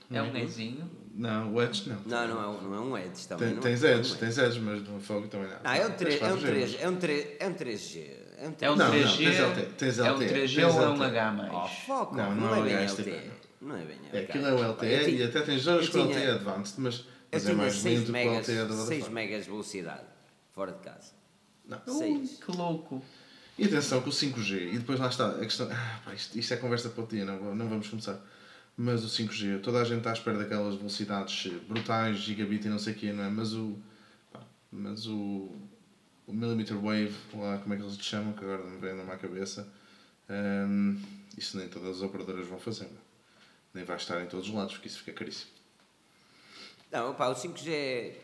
É um Ezinho? Não, o Edge não. Não, não é, um- não é um Edge também. Tem, não tens é um Edge, Edge. tens Edge, mas no fogo também não. Não, é um, Tens 3, é um 4G, 3, mas- é um 3, é um 3G. É um 3G. É um Não, não, 3G? tens É um LTE, 3G tens ou é um. H+. Oh, foco, Não, não, não é é bem. LTE. Não é bem É, LTE. aquilo é o LTE tinha- e até tens zonas com LTE Advanced, mas, mas é mais 6 lento que o LTE da 6 Vodafone. megas de velocidade, fora de casa. Não. Que louco! E atenção com o 5G, e depois lá está, a questão. Ah, pá, isto, isto é conversa para o dia, não, vamos começar. Mas o 5G, toda a gente está à espera daquelas velocidades brutais, gigabit e não sei o quê, não é? Mas o. pá, mas o. O millimeter wave, lá como é que eles lhe chamam, que agora não me vem numa à cabeça, hum, isso nem todas as operadoras vão fazer, não é? Nem vai estar em todos os lados, porque isso fica caríssimo. Não, pá, o 5G é.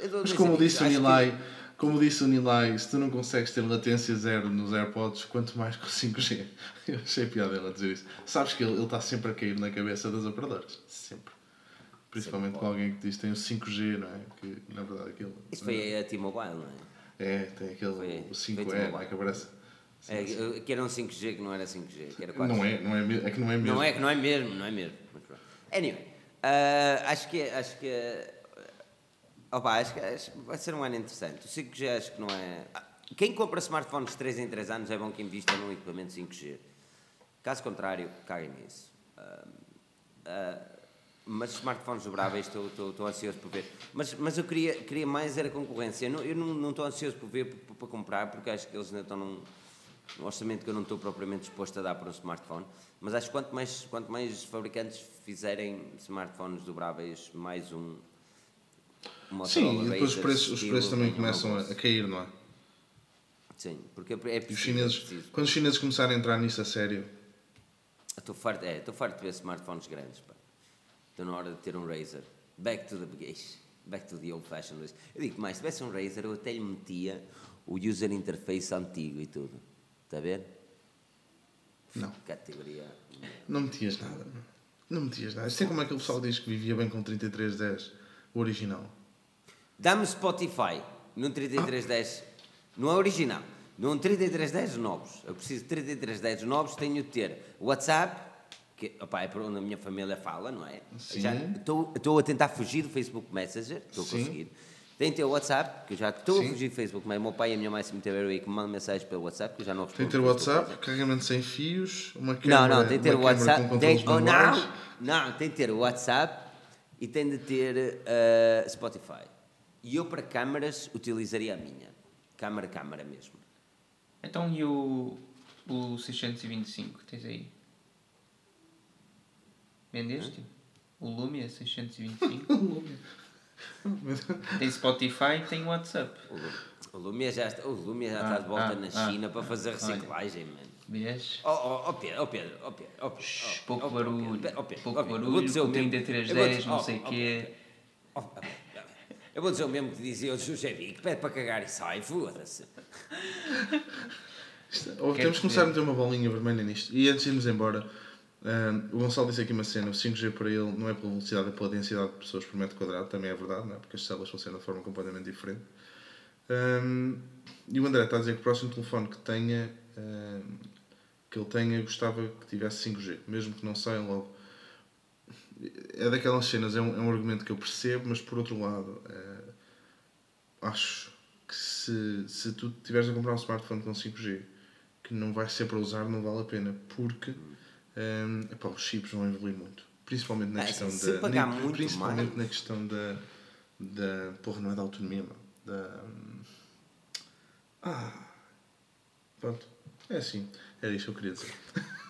eu dou Mas como disse o acho que- Nilay, como disse o Nilay, se tu não consegues ter latência zero nos AirPods, quanto mais com o 5G. Eu achei piada ele a dizer isso. Sabes que ele, está sempre a cair na cabeça das operadoras. Sempre. Principalmente com alguém que diz que tem o 5G, não é? Que na verdade aquilo. Isso foi a T-Mobile, não é? É, tem aquele Foi- o foi 5E, T-Mobile. não é? Que aparece. É, que era um 5G que não era 5G, que era 4G. Não é, não é, é que não é mesmo. Não é, que não é mesmo, não é mesmo. Anyway, ah, acho que, acho que, opa, acho que acho vai ser um ano interessante. O 5G acho que não é... ah, Quem compra smartphones de 3 em 3 anos é bom que invista num equipamento 5G. Caso contrário, caguem nisso. Ah, ah, mas smartphones dobráveis estou, estou, estou ansioso por ver. Mas, mas eu queria, queria mais era concorrência. Eu não, eu não, não estou ansioso por ver para, comprar, porque acho que eles ainda estão num, num orçamento que eu não estou propriamente disposto a dar para um smartphone. Mas acho que quanto mais, quanto mais fabricantes fizerem smartphones dobráveis, mais um. Sim, e depois os preços, os preços também começam a, cair, não é? Sim, porque é E os preciso. chineses, é preciso. quando os chineses começarem a entrar nisso a sério, Estou farto, é, estou farto de ver smartphones grandes, pá. Estou na hora de ter um Razer. Back to the. Back to the old fashioned Razer. Eu digo mais, se tivesse um Razer, eu até lhe metia o user interface antigo e tudo. Está a ver? Não. Categoria. Não metias nada. Não metias nada. Sei como é que o pessoal diz que vivia bem com 3310, o original. Dá-me Spotify num 3310. Não é original. Num 3310 novos. Eu preciso de 3310 novos, tenho de ter WhatsApp, que opá, é por onde a minha família fala, não é? Sim. Já estou estou a tentar fugir do Facebook Messenger, estou a conseguir. Ter o WhatsApp, que eu já estou a Sim. fugir do Facebook, mas o meu pai e a minha mãe se me tiveram aí que me mandam mensagens pelo WhatsApp, que eu já não respondo. Tem de ter o WhatsApp, carregamento sem fios, uma Não, câmera, não, tem de ter o WhatsApp. com Tem, oh, não, não, tem de ter o WhatsApp e tem de ter eh, Spotify. E eu para câmaras utilizaria a minha. Câmara, câmara mesmo. Então e o, o 625 que tens aí? Vendeste? O Lumia 625? tem Spotify e tem WhatsApp. O, Lu- o Lumia já está, o Lumia já Ah, está de volta ah, na ah. China para fazer reciclagem, mano. Vês? Oh, oh, oh Pedro, oh Pedro, oh Pedro, oh Pedro. Shhh, oh, pouco oh, barulho, Pedro, oh, Pedro, pouco oh, Pedro, eu vou barulho, dizer o com mesmo- 3310, eu vou dizer- não oh, sei oh, quê. oh, oh, Eu vou dizer o mesmo que dizia o José Vic, pede para cagar e sai, foda-se. Temos que começar a meter uma bolinha vermelha nisto. E antes de irmos embora, hum, o Gonçalo disse aqui uma cena: o 5G para ele não é pela velocidade, é pela densidade de pessoas por metro quadrado. Também é verdade, não é? porque as células funcionam de forma completamente diferente. Hum, e o André está a dizer que o próximo telefone que tenha, hum, que ele tenha, gostava que tivesse 5G, mesmo que não saia logo. É daquelas cenas, é um, é um argumento que eu percebo, mas por outro lado, eh, acho que se, se tu tiveres a comprar um smartphone com 5G que não vai ser para usar, não vale a pena, porque hum, epá, os chips vão evoluir muito. Principalmente na Ah, questão se da. pagar nem- muito principalmente mais. na questão da. da porra, não é da autonomia, mano. Da. hum, Ah. Pronto. É assim. Era isto que eu queria dizer.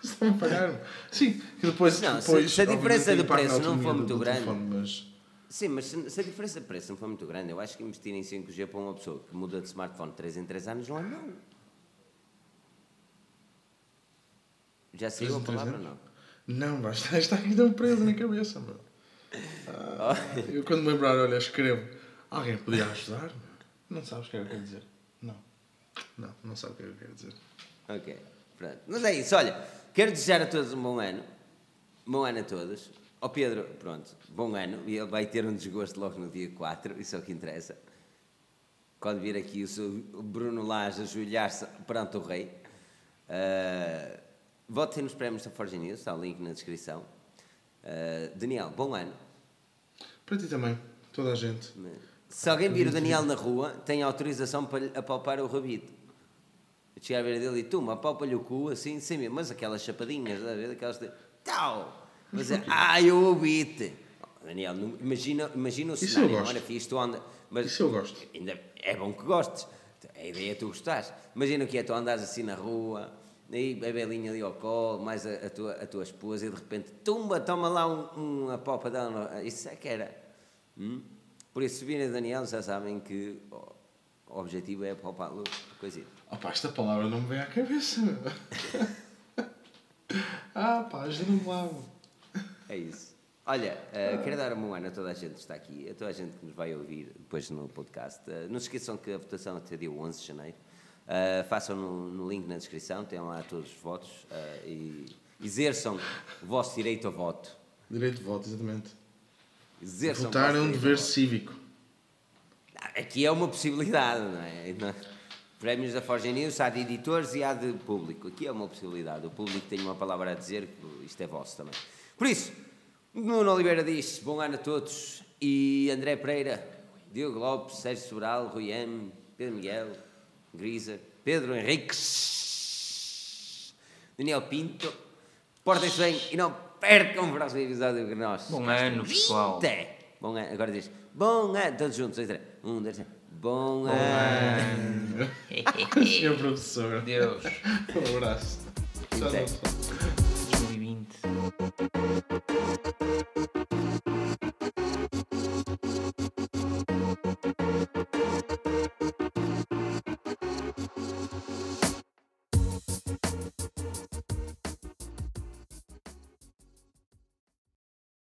Estão a pagar-me. Sim, e depois. Não, depois se a diferença de preço não for muito do grande- telefone, mas. Sim, mas se, se a diferença de preço não for muito grande, eu acho que investir em 5G para uma pessoa que muda de smartphone de 3 em 3 anos não é mau. Já saiu a palavra ou não? Não, estar, está aqui tão preso na cabeça, meu. Ah, eu quando me lembrar, olha, escrevo. Alguém podia ajudar? meu? Não sabes o que é que eu quero dizer? Não. Não, não sabe o que é que eu quero dizer. Ok, pronto. Mas é isso, olha, quero desejar a todos um bom ano. Bom ano a todos. Ó Pedro, pronto, bom ano. E ele vai ter um desgosto logo no dia 4, isso é o que interessa. Quando vir aqui o, Bruno Lage ajoelhar-se perante o rei. Uh, votem nos prémios da Forge News, está o link na descrição. Uh, Daniel, bom ano. Para ti também, toda a gente. Se alguém vir o Daniel na rua, tem autorização para lhe apalpar o rabito. Chegar a ver dele e tu, apalpa-lhe o cu assim, sem mesmo, mas aquelas chapadinhas, estás a ver? Aquelas de. Tal! Mas é, ah, eu ouvi-te! Oh, Daniel, não- imagina, imagina o Isso eu cenário, gosto. olha, fiz, tu anda. Mas Isso eu gosto. Ainda é bom que gostes. A ideia é tu gostares. Imagina o que é, tu andares assim na rua, aí a belinha ali ao colo, mais a, a tua, a tua esposa, e de repente, tumba, toma lá um, uma popa dela. Isso é que era. Hum? Por isso, se virem a Daniel, já sabem que o, objetivo é poupá-lo. Coisita. Opa, esta palavra não me vem à cabeça, ah, pá, ajuda-me lá. É isso. Olha, eh, quero dar um bom ano a toda a gente que está aqui, a toda a gente que nos vai ouvir depois no podcast. Eh, não se esqueçam que a votação é até dia 11 de janeiro. Eh, façam no, no link na descrição, tem lá todos os votos eh, e exerçam o vosso direito a voto. Direito de voto, exatamente. Exerçam Votar é um dever cívico. Aqui é uma possibilidade, não é? Não- Prémios da Forge News há de editores e há de público. Aqui é uma possibilidade. O público tem uma palavra a dizer, isto é vosso também. Por isso, Nuno Oliveira diz bom ano a todos e André Pereira, Diogo Lopes, Sérgio Sobral, Rui M, Pedro Miguel, Grisa, Pedro Henrique, Daniel Pinto. Portem-se bem e não percam o próximo episódio que nós. Bom ano, pessoal. Bom ano. Agora diz bom ano. Todos juntos. Um, dois, três. Bom, bom ano. ano. Senhor professor. Deus. Um abraço. Tchau, 2020.